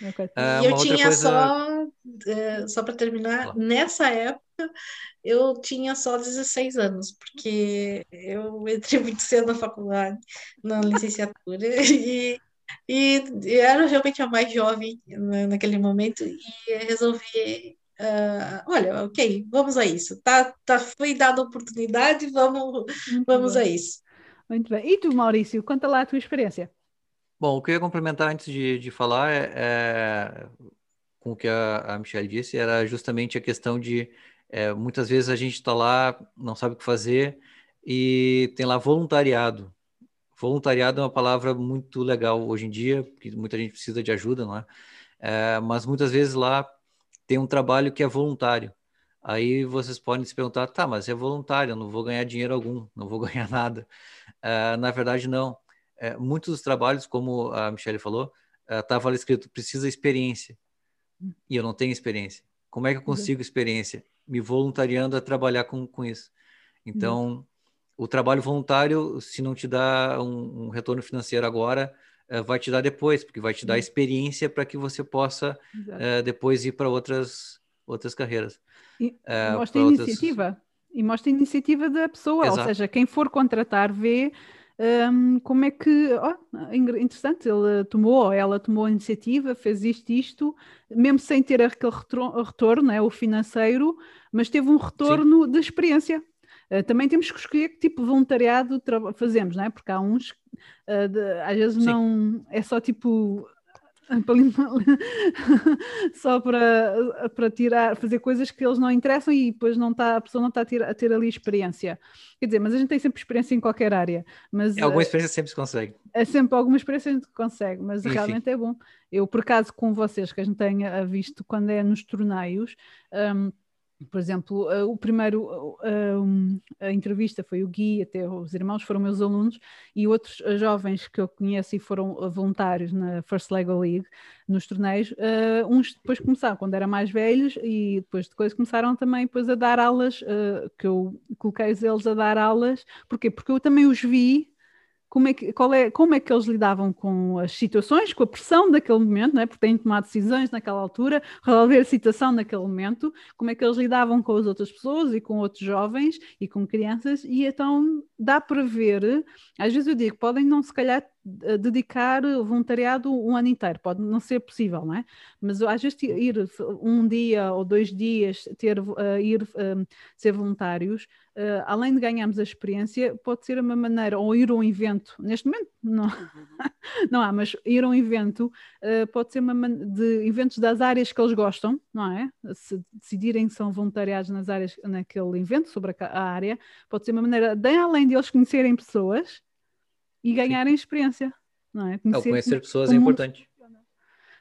Okay. Uh, eu tinha coisa... só, uh, só para terminar, nessa época eu tinha só 16 anos, porque eu entrei muito cedo na faculdade, na licenciatura, e, e era realmente a mais jovem né, naquele momento, e resolvi Uh, olha, ok, vamos a isso. Tá, tá, foi dada a oportunidade, vamos, vamos a isso. Muito bem. E tu, Maurício, conta lá a tua experiência. Bom, o que eu ia complementar antes de, de falar é, é, com o que a, a Michelle disse, era justamente a questão de é, muitas vezes a gente está lá, não sabe o que fazer, e tem lá voluntariado. Voluntariado é uma palavra muito legal hoje em dia, porque muita gente precisa de ajuda, não é? é mas muitas vezes lá tem um trabalho que é voluntário. Aí vocês podem se perguntar, tá, mas é voluntário, eu não vou ganhar dinheiro algum, não vou ganhar nada. Uh, na verdade, não. Uh, muitos dos trabalhos, como a Michelle falou, estava uh, escrito, precisa experiência. E eu não tenho experiência. Como é que eu consigo experiência? Me voluntariando a trabalhar com, com isso. Então, o trabalho voluntário, se não te dá um, um retorno financeiro agora, eh, vai te dar depois, porque vai te dar experiência para que você possa uh, depois ir para outras, outras carreiras. E uh, mostra a iniciativa. Outras... E mostra a iniciativa da pessoa, Exato. ou seja, quem for contratar vê um, como é que. Oh, interessante, ele tomou, ela tomou a iniciativa, fez isto, isto, mesmo sem ter aquele retorno, né, o financeiro, mas teve um retorno Sim. de experiência. Uh, também temos que escolher que tipo de voluntariado fazemos, não é? Porque há uns Uh, de, às vezes Sim. não é só tipo só para, para tirar, fazer coisas que eles não interessam e depois não tá, a pessoa não está a ter, a ter ali experiência. Quer dizer, mas a gente tem sempre experiência em qualquer área. Mas, é, alguma ah, experiência sempre se consegue. É sempre alguma experiência a gente consegue, mas Enfim. realmente é bom. Eu, por acaso, com vocês, que a gente tenha visto quando é nos torneios, um, por exemplo, uh, o primeiro, uh, a entrevista foi o Gui, até os irmãos foram meus alunos, e outros uh, jovens que eu conheço e foram voluntários na First Lego League, nos torneios, uns depois começaram, quando eram mais velhos, e depois de coisa começaram também depois a dar aulas, que eu coloquei eles a dar aulas, porquê? Porque eu também os vi como é, que, qual é, como é que eles lidavam com as situações, com a pressão daquele momento, não é? porque têm de tomar decisões naquela altura, resolver a situação naquele momento, como é que eles lidavam com as outras pessoas e com outros jovens e com crianças, e então dá para ver, às vezes eu digo, podem não se calhar dedicar voluntariado um ano inteiro, pode não ser possível, não é? Mas às vezes ir um dia ou dois dias, ter, uh, ir uh, ser voluntários, uh, além de ganharmos a experiência, pode ser uma maneira, ou ir a um evento, neste momento não, não há, mas ir a um evento pode ser uma de eventos das áreas que eles gostam, não é? Se decidirem que são voluntariados nas áreas, naquele evento sobre a, a área, pode ser uma maneira, de, além de eles conhecerem pessoas, e ganharem experiência. Não é? Conhecer, é, conhecer pessoas é importante.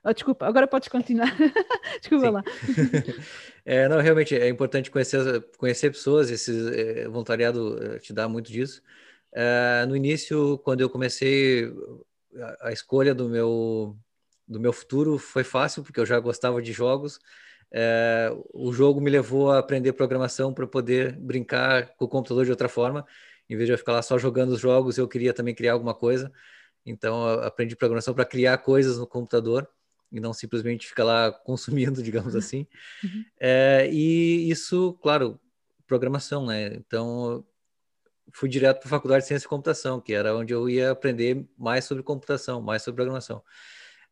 Oh, desculpa, agora podes continuar. desculpa Sim. lá. é, não, realmente é importante conhecer, conhecer pessoas, esse é, voluntariado eh, te dá muito disso. É, no início, quando eu comecei, a, a, escolha do meu, do meu futuro foi fácil, porque eu já gostava de jogos. É, o jogo me levou a aprender programação para poder brincar com o computador de outra forma em vez de eu ficar lá só jogando os jogos, eu queria também criar alguma coisa. Então, aprendi programação para criar coisas no computador. e não simplesmente ficar lá consumindo, digamos assim. Uhum. É, e isso, claro, programação, né? Então, fui direto para a faculdade de ciência e computação, que era onde eu ia aprender mais sobre computação, mais sobre programação.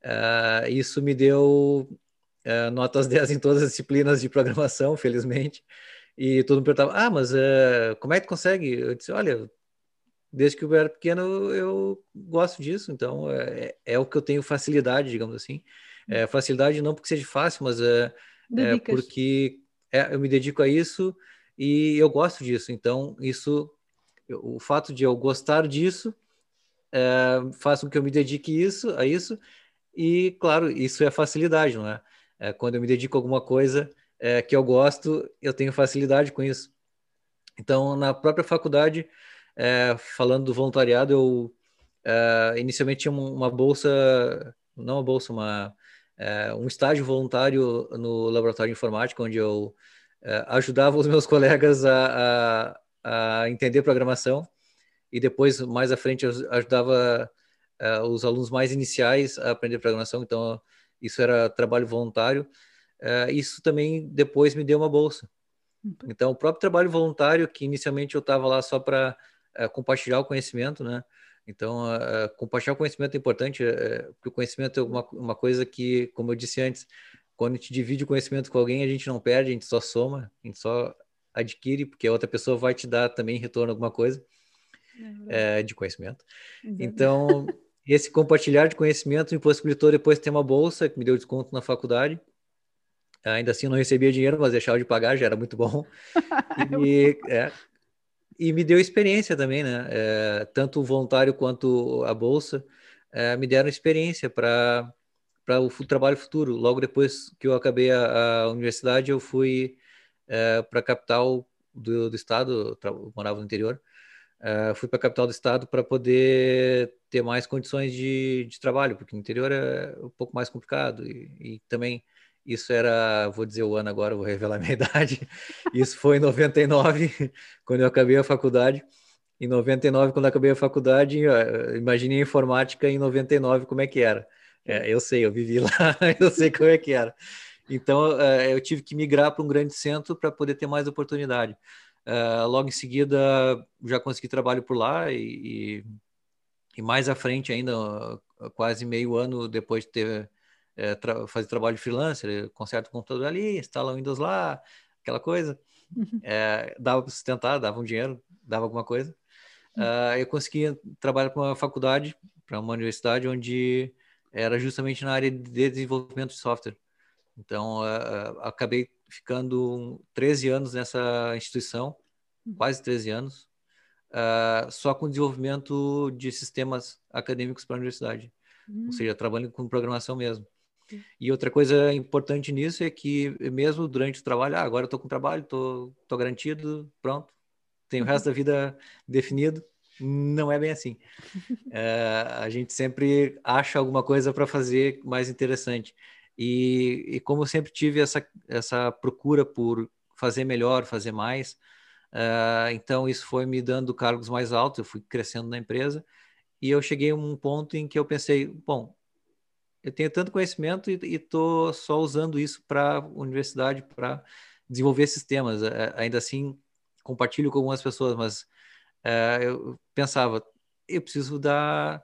Uh, isso me deu uh, notas 10 em todas as disciplinas de programação, felizmente. E todo mundo perguntava, ah, mas uh, como é que tu consegue? Eu disse, olha, desde que eu era pequeno eu gosto disso, então é, é o que eu tenho facilidade, digamos assim. É, facilidade não porque seja fácil, mas é, é porque eu me dedico a isso e eu gosto disso. Então, isso o fato de eu gostar disso faz com que eu me dedique isso, a isso, e claro, isso é facilidade, não é? é quando eu me dedico a alguma coisa é, que eu gosto, eu tenho facilidade com isso. Então, na própria faculdade, é, falando do voluntariado, eu é, inicialmente tinha uma bolsa, não uma bolsa, uma, é, um estágio voluntário no laboratório de informática, onde eu é, ajudava os meus colegas a, a a entender programação e depois, mais à frente, eu ajudava uh, os alunos mais iniciais a aprender programação, então isso era trabalho voluntário. Uh, isso também depois me deu uma bolsa. Uhum. Então, o próprio trabalho voluntário, que inicialmente eu estava lá só para uh, eh, compartilhar o conhecimento, né? Então, compartilhar o conhecimento é importante, porque o conhecimento é uma, uma coisa que, como eu disse antes, quando a gente divide o conhecimento com alguém, a gente não perde, a gente só soma, a gente só adquire, porque a outra pessoa vai te dar também em retorno alguma coisa é, de conhecimento. Então, esse compartilhar de conhecimento me possibilitou depois ter uma bolsa que me deu desconto na faculdade. Ainda assim, não recebia dinheiro, mas deixava de pagar, já era muito bom. E, é, e me deu experiência também, né? É, tanto o voluntário quanto a bolsa é, me deram experiência para para o trabalho futuro. Logo depois que eu acabei a, a universidade, eu fui é, para a capital do, do estado, eu morava no interior, é, fui para a capital do estado para poder ter mais condições de, de, trabalho, porque no interior é um pouco mais complicado e, e também isso era, vou dizer o ano agora, vou revelar a minha idade. Isso foi em 99, quando eu acabei a faculdade. Em 99, quando eu acabei a faculdade, imaginei a informática em 99 como é que era. É, eu sei, eu vivi lá, eu sei como é que era. Então, uh, eu tive que migrar para um grande centro para poder ter mais oportunidade. Uh, logo em seguida, já consegui trabalho por lá e, e, mais à frente ainda, quase meio ano depois de ter é, tra fazer trabalho de freelancer, conserta o computador ali, instala o Windows lá, aquela coisa. É, dava para sustentar, dava um dinheiro, dava alguma coisa. Uh, eu consegui trabalhar para uma faculdade, para uma universidade, onde era justamente na área de desenvolvimento de software. Então, uh, acabei ficando 13 anos nessa instituição, uhum. quase 13 anos, uh, só com desenvolvimento de sistemas acadêmicos para a universidade, ou seja, trabalhando com programação mesmo. E outra coisa importante nisso é que, mesmo durante o trabalho, ah, agora estou com trabalho, estou garantido, pronto, tenho o resto da vida definido. Não é bem assim. Uh, a gente sempre acha alguma coisa para fazer mais interessante. E, e, como eu sempre tive essa, essa procura por fazer melhor, fazer mais, uh, então isso foi me dando cargos mais altos, eu fui crescendo na empresa, e eu cheguei a um ponto em que eu pensei, bom, eu tenho tanto conhecimento e estou só usando isso para universidade, para desenvolver sistemas. Uh, ainda assim, compartilho com algumas pessoas, mas uh, eu pensava, eu preciso dar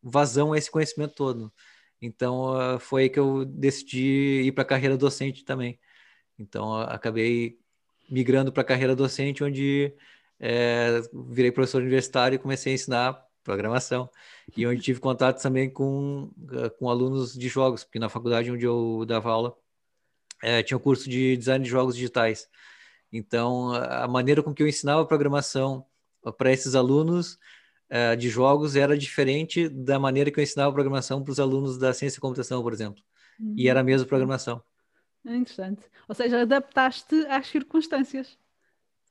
vazão a esse conhecimento todo. Então, foi aí que eu decidi ir para a carreira docente também. Então, acabei migrando para a carreira docente, onde é, virei professor universitário e comecei a ensinar programação. E onde tive contato também com, uh, com alunos de jogos, porque na faculdade onde eu dava aula, é, tinha o um curso de design de jogos digitais. Então, a maneira com que eu ensinava programação para esses alunos uh, de jogos era diferente da maneira que eu ensinava programação para os alunos da ciência e computação, por exemplo. Uhum. E era a mesma programação. É interessante. Ou seja, adaptaste às circunstâncias.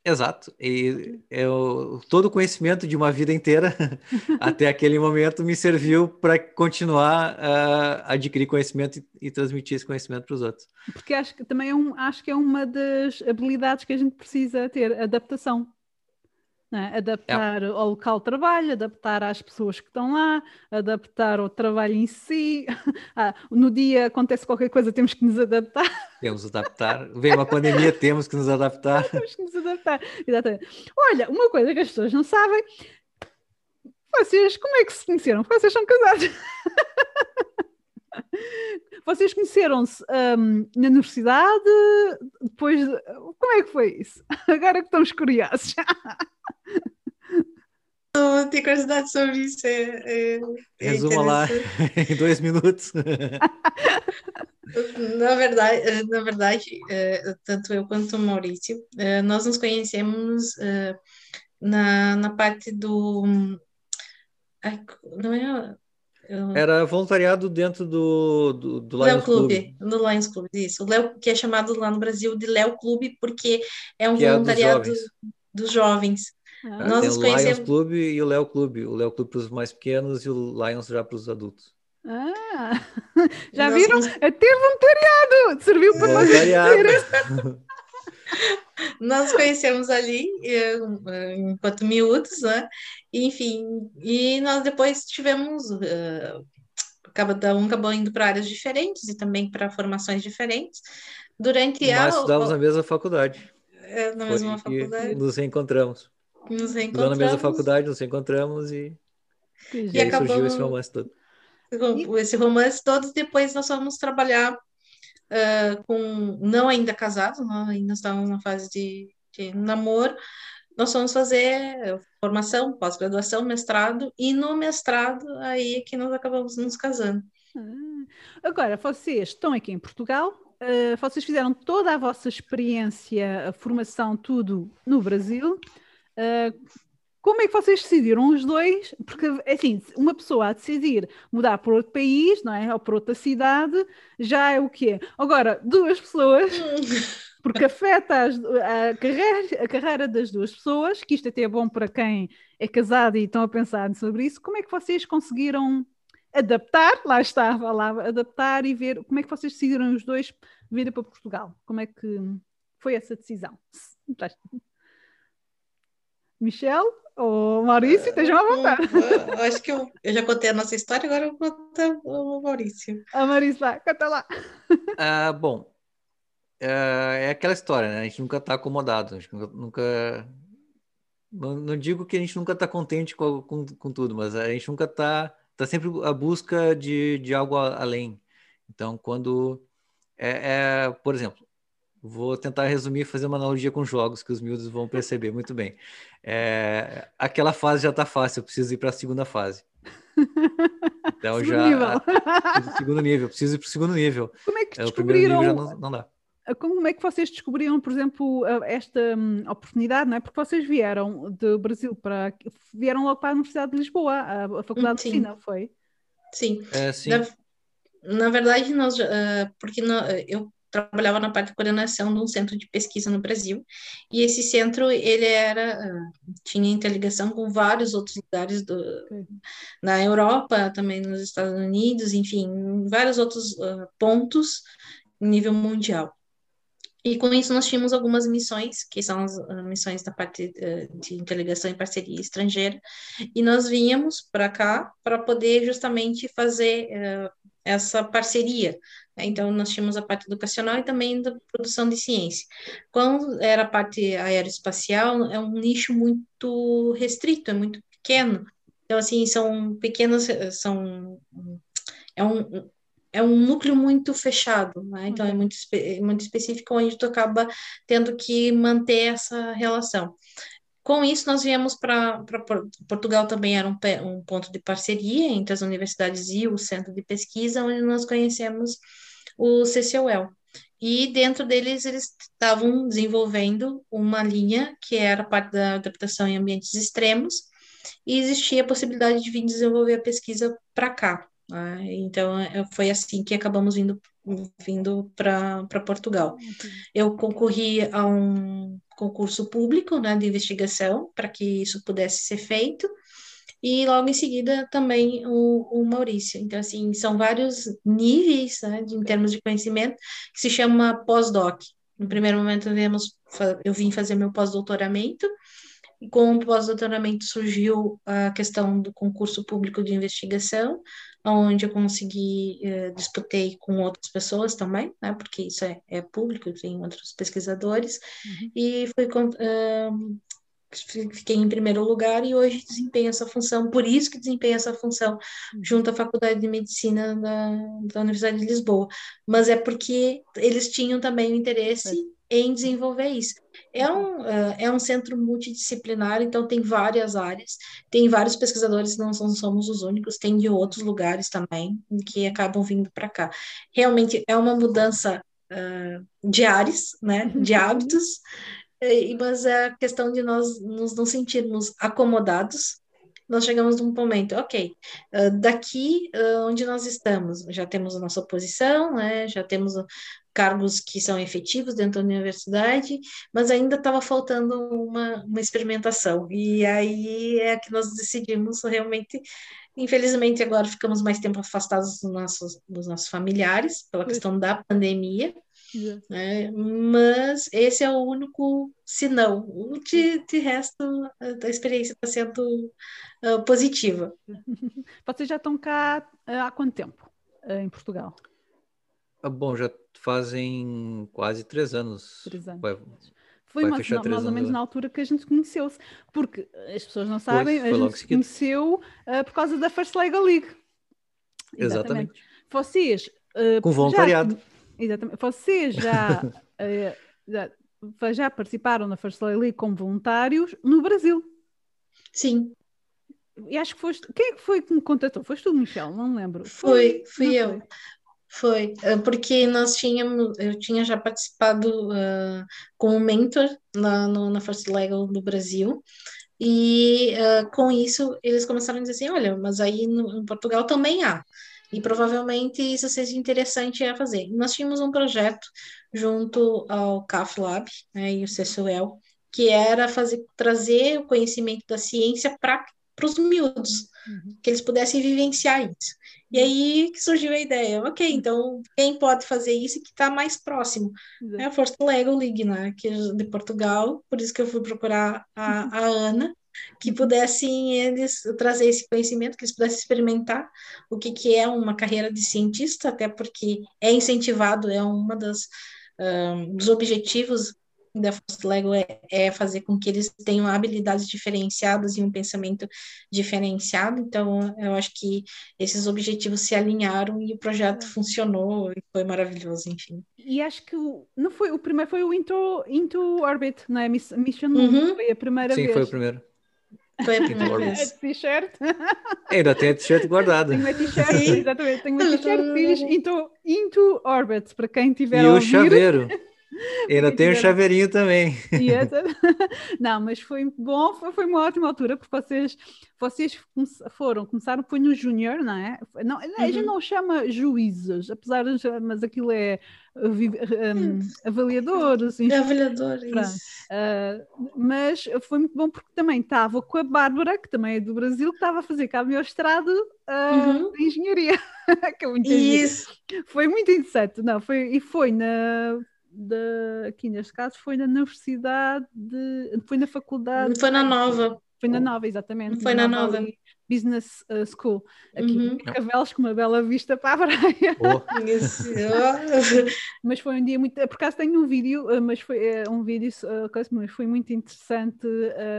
Exato. E eu, todo o conhecimento de uma vida inteira até aquele momento me serviu para continuar a uh, adquirir conhecimento e, e, transmitir esse conhecimento para os outros. Porque acho que também é um, acho que é uma das habilidades que a gente precisa ter, adaptação. É? adaptar ao local de trabalho, adaptar às pessoas que estão lá, adaptar ao trabalho em si. Ah, no dia acontece qualquer coisa, temos que nos adaptar. Temos que adaptar. Vem uma pandemia, temos que nos adaptar. temos que nos adaptar, exatamente. Olha, uma coisa que as pessoas não sabem, vocês, como é que se conheceram? Porque vocês são casados. Vocês conheceram-se um, na universidade, depois. Como é que foi isso? Agora que estamos curiosos. Não tenho curiosidade sobre isso. É, é, é Resuma lá em dois minutos. na verdade, na verdade, é, tanto eu quanto o Maurício, é, nós nos conhecemos na, na parte do. Não é era voluntariado dentro do, do, do Lions Léo Clube, Clube. No Lions Clube, isso. O Léo, que é chamado lá no Brasil de Léo Clube, porque é um que voluntariado é dos jovens. Dos jovens. Ah. Nós Tem o conhecemos... Lions Clube e o Léo Clube. O Léo Clube para os mais pequenos e o Lions já para os adultos. Ah, já Nós viram? Nós... É ter voluntariado! Serviu para voluntariado. Nós conhecemos ali enquanto miúdos, né? Enfim, e nós depois tivemos. Uh, cada um acabou indo para áreas diferentes e também para formações diferentes. Durante Mas a. Nós estudávamos na mesma faculdade. É, na mesma faculdade. Nos reencontramos. Nos reencontramos. Na mesma faculdade, nos reencontramos e. E, e aí surgiu esse romance todo. Esse romance todo, depois nós fomos trabalhar uh, com não ainda casados, nós ainda estávamos na fase de, de namoro, nós fomos fazer formação, pós-graduação, mestrado, e no mestrado aí é que nós acabamos nos casando. Ah, agora, vocês estão aqui em Portugal, uh, vocês fizeram toda a vossa experiência, a formação, tudo no Brasil. Uh, como é que vocês decidiram os dois? Porque, assim, uma pessoa a decidir mudar para outro país, não é? Ou para outra cidade, já é o quê? Agora, duas pessoas, porque afeta as, a, carreira, a carreira das duas pessoas, que isto até é bom para quem é casado e estão a pensar sobre isso. Como é que vocês conseguiram adaptar? Lá estava, lá, adaptar e ver como é que vocês decidiram os dois virem para Portugal? Como é que foi essa decisão? Michel ou Maurício, estejam à vontade. Eu, acho que eu, eu já contei a nossa história, agora eu vou contar o Maurício. A Maurício, lá, conta lá. Ah, bom, é, é aquela história, né? A gente nunca está acomodado, a gente nunca. nunca não, não, digo que a gente nunca está contente com, com, com, tudo, mas a gente nunca está tá sempre à busca de, de algo além. Então, quando. É, é, por exemplo, Vou tentar resumir e fazer uma analogia com jogos que os miúdos vão perceber muito bem. É, aquela fase já está fácil, eu preciso ir para a segunda fase. Então segundo já. Nível. segundo nível, preciso ir para o segundo nível. Como é que é, descobriram? O primeiro nível já não, não dá. Como é que vocês descobriram, por exemplo, esta hum, oportunidade, não é? Porque vocês vieram do Brasil para. vieram logo para a Universidade de Lisboa, a, a Faculdade sim. de Medicina, foi? Sim. É, sim. Na, na verdade, nós, uh, porque no, eu trabalhava na parte de coordenação de um centro de pesquisa no Brasil, e esse centro, ele era, tinha interligação com vários outros lugares do, na Europa, também nos Estados Unidos, enfim, vários outros uh, pontos nível mundial. E com isso nós tínhamos algumas missões, que são as uh, missões da parte uh, de interligação e parceria estrangeira, e nós vínhamos para cá para poder justamente fazer essa parceria? Então, nós tínhamos a parte educacional e também da produção de ciência. Quando era a parte aeroespacial, é um nicho muito restrito, é muito pequeno. Então, assim, são pequenas, são... É um, é um núcleo muito fechado, né? Então, é muito, muito específico, onde tu acaba tendo que manter essa relação. Com isso, nós viemos para Portugal também era um, um, ponto de parceria entre as universidades e o centro de pesquisa, onde nós conhecemos o CCOL. E dentro deles, eles estavam desenvolvendo uma linha que era parte da adaptação em ambientes extremos, e existia a possibilidade de vir desenvolver a pesquisa para cá. Né? Então, é, foi assim que acabamos vindo, vindo para Portugal. Eu concorri a um concurso público né, de investigação para que isso pudesse ser feito, e logo em seguida também o, o Maurício. Então, assim, são vários níveis né, de, em termos de conhecimento que se chama pós-doc. No primeiro momento, eu, eu vim fazer meu pós-doutoramento, E com o pós-doutoramento surgiu a questão do concurso público de investigação, onde eu consegui, uh, disputei com outras pessoas também, né, porque isso é, é público, tem outros pesquisadores, uhum. e fui, uh, fiquei em primeiro lugar e hoje desempenho essa função, por isso que desempenho essa função uhum. junto à Faculdade de Medicina da, da Universidade de Lisboa, mas é porque eles tinham também o interesse é. em desenvolver isso. É um, uh, é um centro multidisciplinar, então tem várias áreas, tem vários pesquisadores, não, não somos os únicos, tem de outros lugares também, que acabam vindo para cá. Realmente é uma mudança uh, de áreas, né, de hábitos, mas é a questão de nós nos não sentirmos acomodados, nós chegamos num momento, ok, daqui onde nós estamos, já temos a nossa posição, né, já temos cargos que são efetivos dentro da universidade, mas ainda estava faltando uma, uma experimentação, e aí é que nós decidimos realmente Infelizmente, agora ficamos mais tempo afastados dos nossos, dos nossos familiares, pela questão da pandemia, né? Mas esse é o único sinal. De, de resto, a experiência está sendo uh, positiva. Vocês já estão cá uh, há quanto tempo uh, em Portugal? Ah, bom, já fazem quase três anos. Três anos. Vai, foi mais, mais, mais ou menos na altura que a gente conheceu-se, porque as pessoas não sabem, pois, a gente se conheceu uh, por causa da First Legal League. Exatamente. Exatamente. Vocês. Uh, Com voluntariado. Já, Exatamente. Vocês já, uh, já, já, participaram na First League como voluntários no Brasil. Sim. E acho que foste. Quem é que foi que me contatou? Foste tu, Michel? Não lembro. Foi, fui Não eu. Foi? Foi, eh, porque nós tínhamos, eu tinha já participado uh, como mentor lá no, na First Legal do Brasil, e uh, com isso eles começaram a dizer assim: olha, mas aí no, em Portugal também há. E provavelmente isso seja interessante a fazer. Nós tínhamos um projeto junto ao CAF Lab né, e o CSUEL, que era fazer, trazer o conhecimento da ciência para os miúdos, uhum. que eles pudessem vivenciar isso. E aí que surgiu a ideia, ok, então quem pode fazer isso e que está mais próximo? Uhum. É a Força Lego League, né, que é de Portugal, por isso que eu fui procurar a, a Ana, que pudessem eles trazer esse conhecimento, que eles pudessem experimentar o que, que é uma carreira de cientista, até porque é incentivado, é uma das um, dos objetivos da Força Lego é, é, fazer com que eles tenham habilidades diferenciadas e um pensamento diferenciado. Então, eu acho que esses objetivos se alinharam e o projeto funcionou e foi maravilhoso, enfim. E acho que o, não foi o primeiro, foi o Into, Into Orbit, não é? Mission uhum. foi a primeira Sim, vez. Sim, foi o primeiro. Foi a primeira vez. t-shirt. Ainda tem a t-shirt guardada. Tenho uma t-shirt, exatamente. Tenho uma t-shirt que diz into, into Orbit, para quem tiver E o chaveiro. Ainda tem o chaveirinho também. Essa... Não, mas foi bom, foi, foi, uma ótima altura, porque vocês, vocês foram, começaram, foi no Júnior, não é? Não, a gente uhum. não chama juízes, apesar de, mas aquilo é um, avaliadores. Avaliador, isso. Uh, mas foi muito bom porque também estava com a Bárbara, que também é do Brasil, que estava a fazer cá o meu estrado uh, uhum. de engenharia. que muito isso. Foi muito interessante, não, foi, e foi na da, aqui neste caso foi na universidade, de, foi na faculdade. Foi na Nova. Foi na Nova, exatamente. Foi na, na Nova. Nova. Business uh, School, aqui uhum. em Cavelos, com uma bela vista para a praia. Oh. mas foi um dia muito. Por acaso tenho um vídeo, uh, mas foi uh, um vídeo, mas foi muito interessante.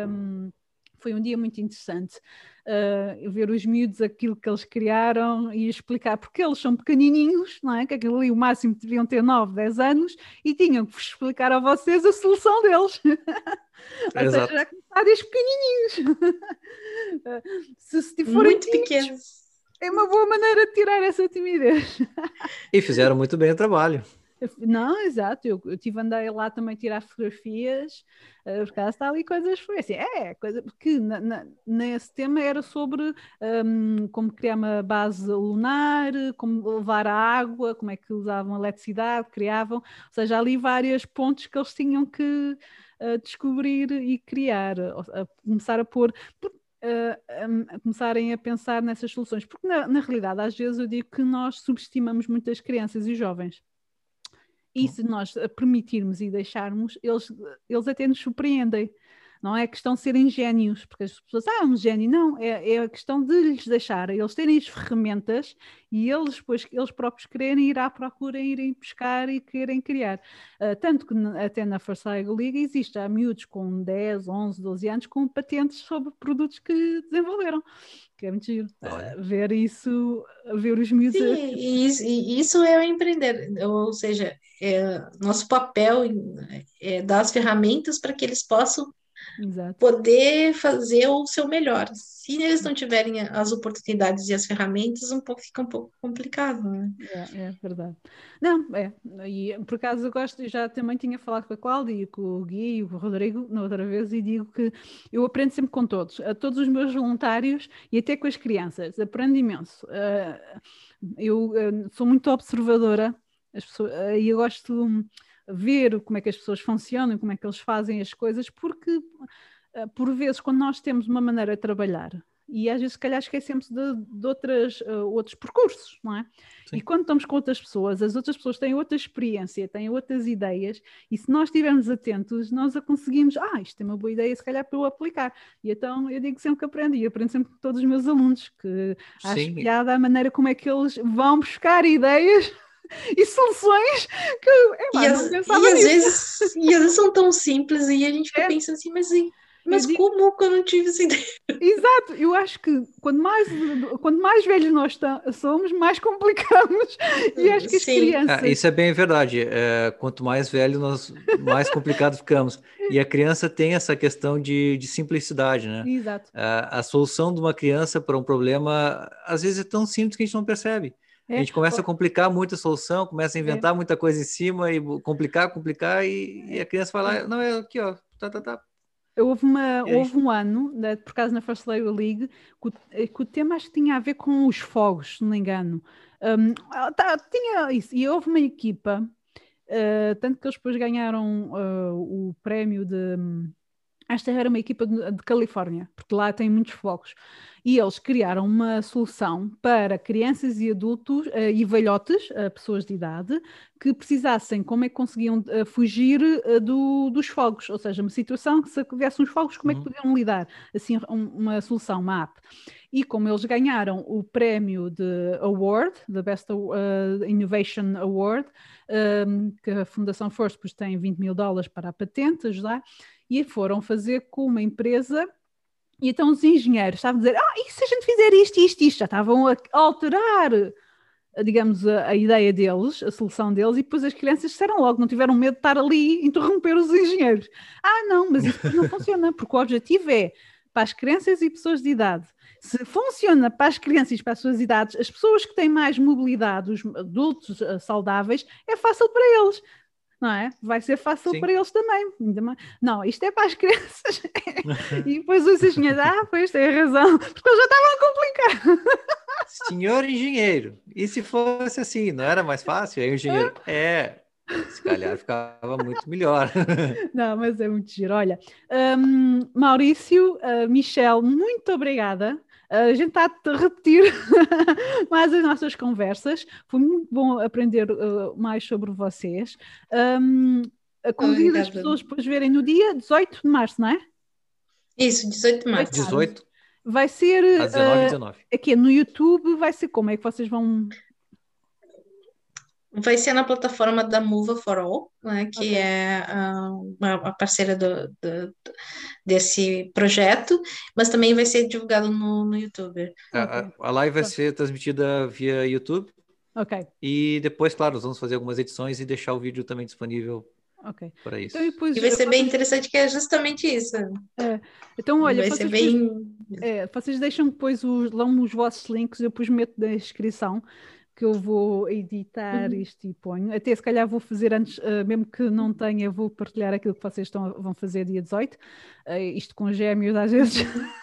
Um, foi um dia muito interessante uh, ver os miúdos aquilo que eles criaram e explicar porque eles são pequenininhos, não é? Que aquilo ali o máximo deviam ter 9, 10 anos e tinham que explicar a vocês a solução deles. Ou seja, desde pequenininhos. se, se forem muito pequenos. É uma boa maneira de tirar essa timidez. e fizeram muito bem o trabalho. Não, exato, eu, eu tive andei lá também tirar fotografias, uh, por causa está ali coisas, foi assim, é, coisa, porque na, na, nesse tema era sobre um, como criar uma base lunar, como levar a água, como é que usavam a eletricidade, criavam, ou seja, ali vários pontos que eles tinham que uh, descobrir e criar, a começar a pôr, a começarem a pensar nessas soluções, porque na, na, realidade às vezes eu digo que nós subestimamos muitas crianças e jovens. E se nós permitirmos e deixarmos, eles, eles até nos surpreendem. Não é questão de serem gênios, porque as pessoas, ah, é um gênio. Não, é, é a questão de lhes deixar, eles terem as ferramentas e eles depois, eles próprios quererem ir à procura, irem pescar e querem criar. Uh, tanto que até na Forsyth League existe, há miúdos com 10, 11, 12 anos com patentes sobre produtos que desenvolveram que é muito giro. Uh, ver isso, ver os miúdos. Sim, e isso, isso é o empreender, ou seja, é, nosso papel é dar as ferramentas para que eles possam Exato. poder fazer o seu melhor. Se eles não tiverem as oportunidades e as ferramentas, um pouco fica um pouco complicado, né? É, é verdade. Não, é. E por acaso eu gosto, já também tinha falado com a Cláudia e com o Gui e com o Rodrigo na outra vez e digo que eu aprendo sempre com todos, a todos os meus voluntários e até com as crianças, aprendo imenso. Ah, eu ah, sou muito observadora ah, e eu gosto ver como é que as pessoas funcionam, como é que eles fazem as coisas, porque eh, por vezes quando nós temos uma maneira de trabalhar e às vezes se calhar esquecemos de, de outras, uh, outros percursos, não é? Sim. E quando estamos com outras pessoas, as outras pessoas têm outra experiência, têm outras ideias, e se nós estivermos atentos, nós a conseguimos, ah, isto é uma boa ideia, se calhar para eu aplicar. E então eu digo sempre que aprendo, e aprendo sempre com todos os meus alunos, que acho piada a maneira como é que eles vão buscar ideias e soluções que eu e, as, e às vezes e às vezes são tão simples e a gente fica é. pensando assim, mas, mas digo, como que eu não tive essa ideia? Exato, eu acho que quando mais, quando mais velhos nós somos, mais complicamos. E acho que as Sim. crianças. Ah, isso é bem verdade. É, quanto mais velho, nós mais complicado ficamos. E a criança tem essa questão de, de simplicidade, né? Exato. A, a solução de uma criança para um problema, às vezes, é tão simples que a gente não percebe. É. A gente começa a complicar muito a solução, começa a é. inventar é. muita coisa em cima e complicar, complicar, e, e a criança vai lá, não, é aqui, ó, tá, tá, tá. Houve, uma, houve um ano, por causa na First Lady League, que o, que o, tema acho que tinha a ver com os fogos, se não me engano. Um, tá, tinha isso, e houve uma equipa, uh, tanto que eles depois ganharam uh, o prémio de. Esta era uma equipa de, de Califórnia, porque lá tem muitos fogos e eles criaram uma solução para crianças e adultos uh, e velhotes, uh, pessoas de idade, que precisassem, como é que conseguiam uh, fugir do, dos fogos, ou seja, uma situação que se houvesse uns fogos, como uhum. é que uhum. podiam lidar? Assim, um, uma solução, uma app. E como eles ganharam o prémio de Award, the Best Innovation Award, um, que a Fundação Force tem 20 mil dólares para a patente ajudar, e foram fazer com uma empresa e então os engenheiros estavam a dizer: Ah, e se a gente fizer isto, isto, isto? Já estavam a alterar, digamos, a, a, ideia deles, a solução deles, e depois as crianças disseram logo: não tiveram medo de estar ali interromper os engenheiros. Ah, não, mas isso não funciona, porque o objetivo é para as crianças e pessoas de idade. Se funciona para as crianças e para as suas idades, as pessoas que têm mais mobilidade, os adultos uh, saudáveis, é fácil para eles não é? Vai ser fácil Sim. para eles também. Não, isto é para as crianças. e depois os engenheiros, ah, pois tem razão, porque eles já estavam a complicar. Senhor engenheiro, e se fosse assim, não era mais fácil? Aí o engenheiro, é, se calhar ficava muito melhor. Não, mas é muito giro. Olha, um, Maurício, uh, Michel, muito obrigada a gente está a repetir mais as nossas conversas. Foi muito bom aprender uh, mais sobre vocês. Um, convido as pessoas depois verem no dia 18 de março, não é? Isso, 18 de março. 18. Vai ser. Às 19 uh, 19. Aqui no YouTube vai ser como? É que vocês vão vai ser na plataforma da Mova for All, né, que okay. é uh, a parceira do, do, desse projeto, mas também vai ser divulgado no, no YouTube. A, a, live vai ser transmitida via YouTube. Ok. E depois, claro, nós vamos fazer algumas edições e deixar o vídeo também disponível Ok. Para isso. Então, depois, e vai ser bem interessante que é justamente isso. É. Então, olha, vai vocês, ser bem... é, vocês deixam depois os, lá os vossos links, eu depois meto na descrição que eu vou editar uhum. isto e ponho. Até se calhar vou fazer antes, uh, mesmo que não tenha, vou partilhar aquilo que vocês estão, vão fazer dia 18. Uh, eh, isto com gêmeos às vezes.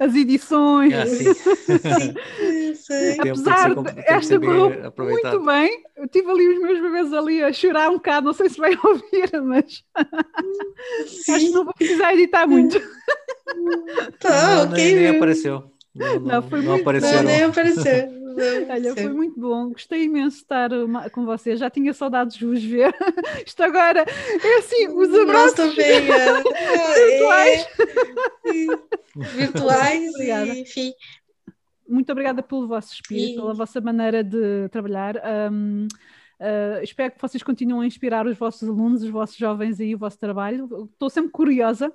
As edições. Ah, sim. sim. Apesar de esta correu muito bem, eu tive ali os meus bebês ali a chorar um bocado, não sei se vai ouvir, mas acho que não vou precisar editar muito. Tá, não, ok. Nem, nem apareceu. Não, não, não, não apareceu. Não, nem apareceu. Olha, foi muito bom, gostei imenso de estar uma, com vocês, já tinha saudades de vos ver. Isto agora é assim, os abraços também, virtuais. É, virtuais, e, enfim. Muito obrigada pelo vosso espírito, e... pela vossa maneira de trabalhar. Um, Uh, espero que vocês continuem a inspirar os vossos alunos, os vossos jovens aí, o vosso trabalho. Estou sempre curiosa.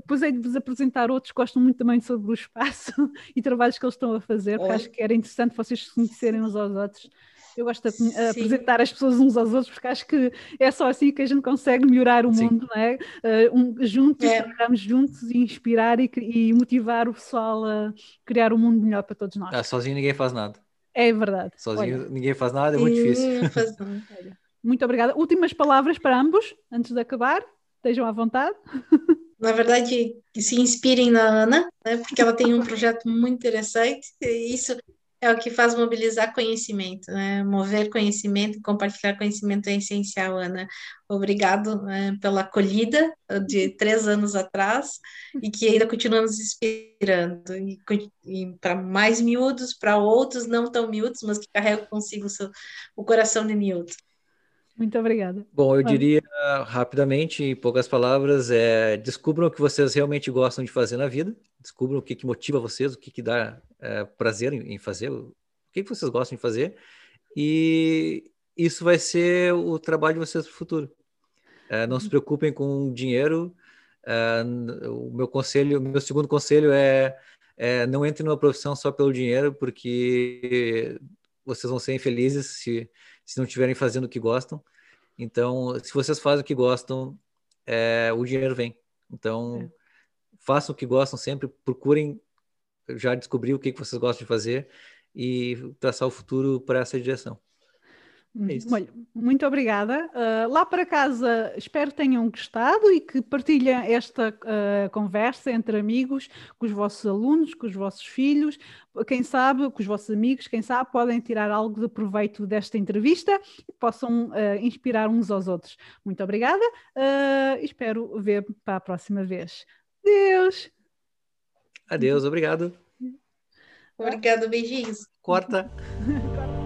Depois hei de vos apresentar outros que gostam muito também sobre o espaço e trabalhos que eles estão a fazer, porque acho que era interessante vocês se conhecerem uns aos outros. Eu gosto de apresentar as pessoas uns aos outros, porque acho que é só assim que a gente consegue melhorar o mundo, não é? Uh, um, juntos, é. trabalhamos juntos e inspirar e, e, motivar o pessoal a criar um mundo melhor para todos nós. Ah, sozinho ninguém faz nada. É verdade. Sozinho Olha. ninguém faz nada, é muito difícil. Muito obrigada. Últimas palavras para ambos, antes de acabar. Estejam à vontade. Na verdade, se inspirem na Ana, né, porque ela tem um projeto muito interessante. E isso é o que faz mobilizar conhecimento, né? Mover conhecimento, compartilhar conhecimento é essencial, Ana. Obrigado né, pela acolhida de três anos atrás e que ainda continua nos inspirando. E, e para mais miúdos, para outros não tão miúdos, mas que carregam consigo o, seu, o coração de miúdo. Muito obrigada. Bom, eu diria rapidamente, em poucas palavras, é, descubram o que vocês realmente gostam de fazer na vida, descubram o que, que motiva vocês, o que, que dá é, prazer em, em, fazer, o que, que vocês gostam de fazer, e isso vai ser o trabalho de vocês para o futuro. É, não se preocupem com dinheiro. É, o meu conselho, o meu segundo conselho é, é não entre numa profissão só pelo dinheiro, porque vocês vão ser infelizes se se não estiverem fazendo o que gostam. Então, se vocês fazem o que gostam, é, o dinheiro vem. Então, é. façam o que gostam sempre, procurem já descobrir o que, que vocês gostam de fazer e traçar o futuro para essa direção. É muito obrigada. Uh, lá para casa, espero que tenham gostado e que partilhem esta uh, conversa entre amigos, com os vossos alunos, com os vossos filhos, quem sabe, com os vossos amigos, quem sabe podem tirar algo de proveito desta entrevista e possam uh, inspirar uns aos outros. Muito obrigada. espero ver para a próxima vez. Deus. Adeus, obrigado. Obrigado, beijinhos. Corta.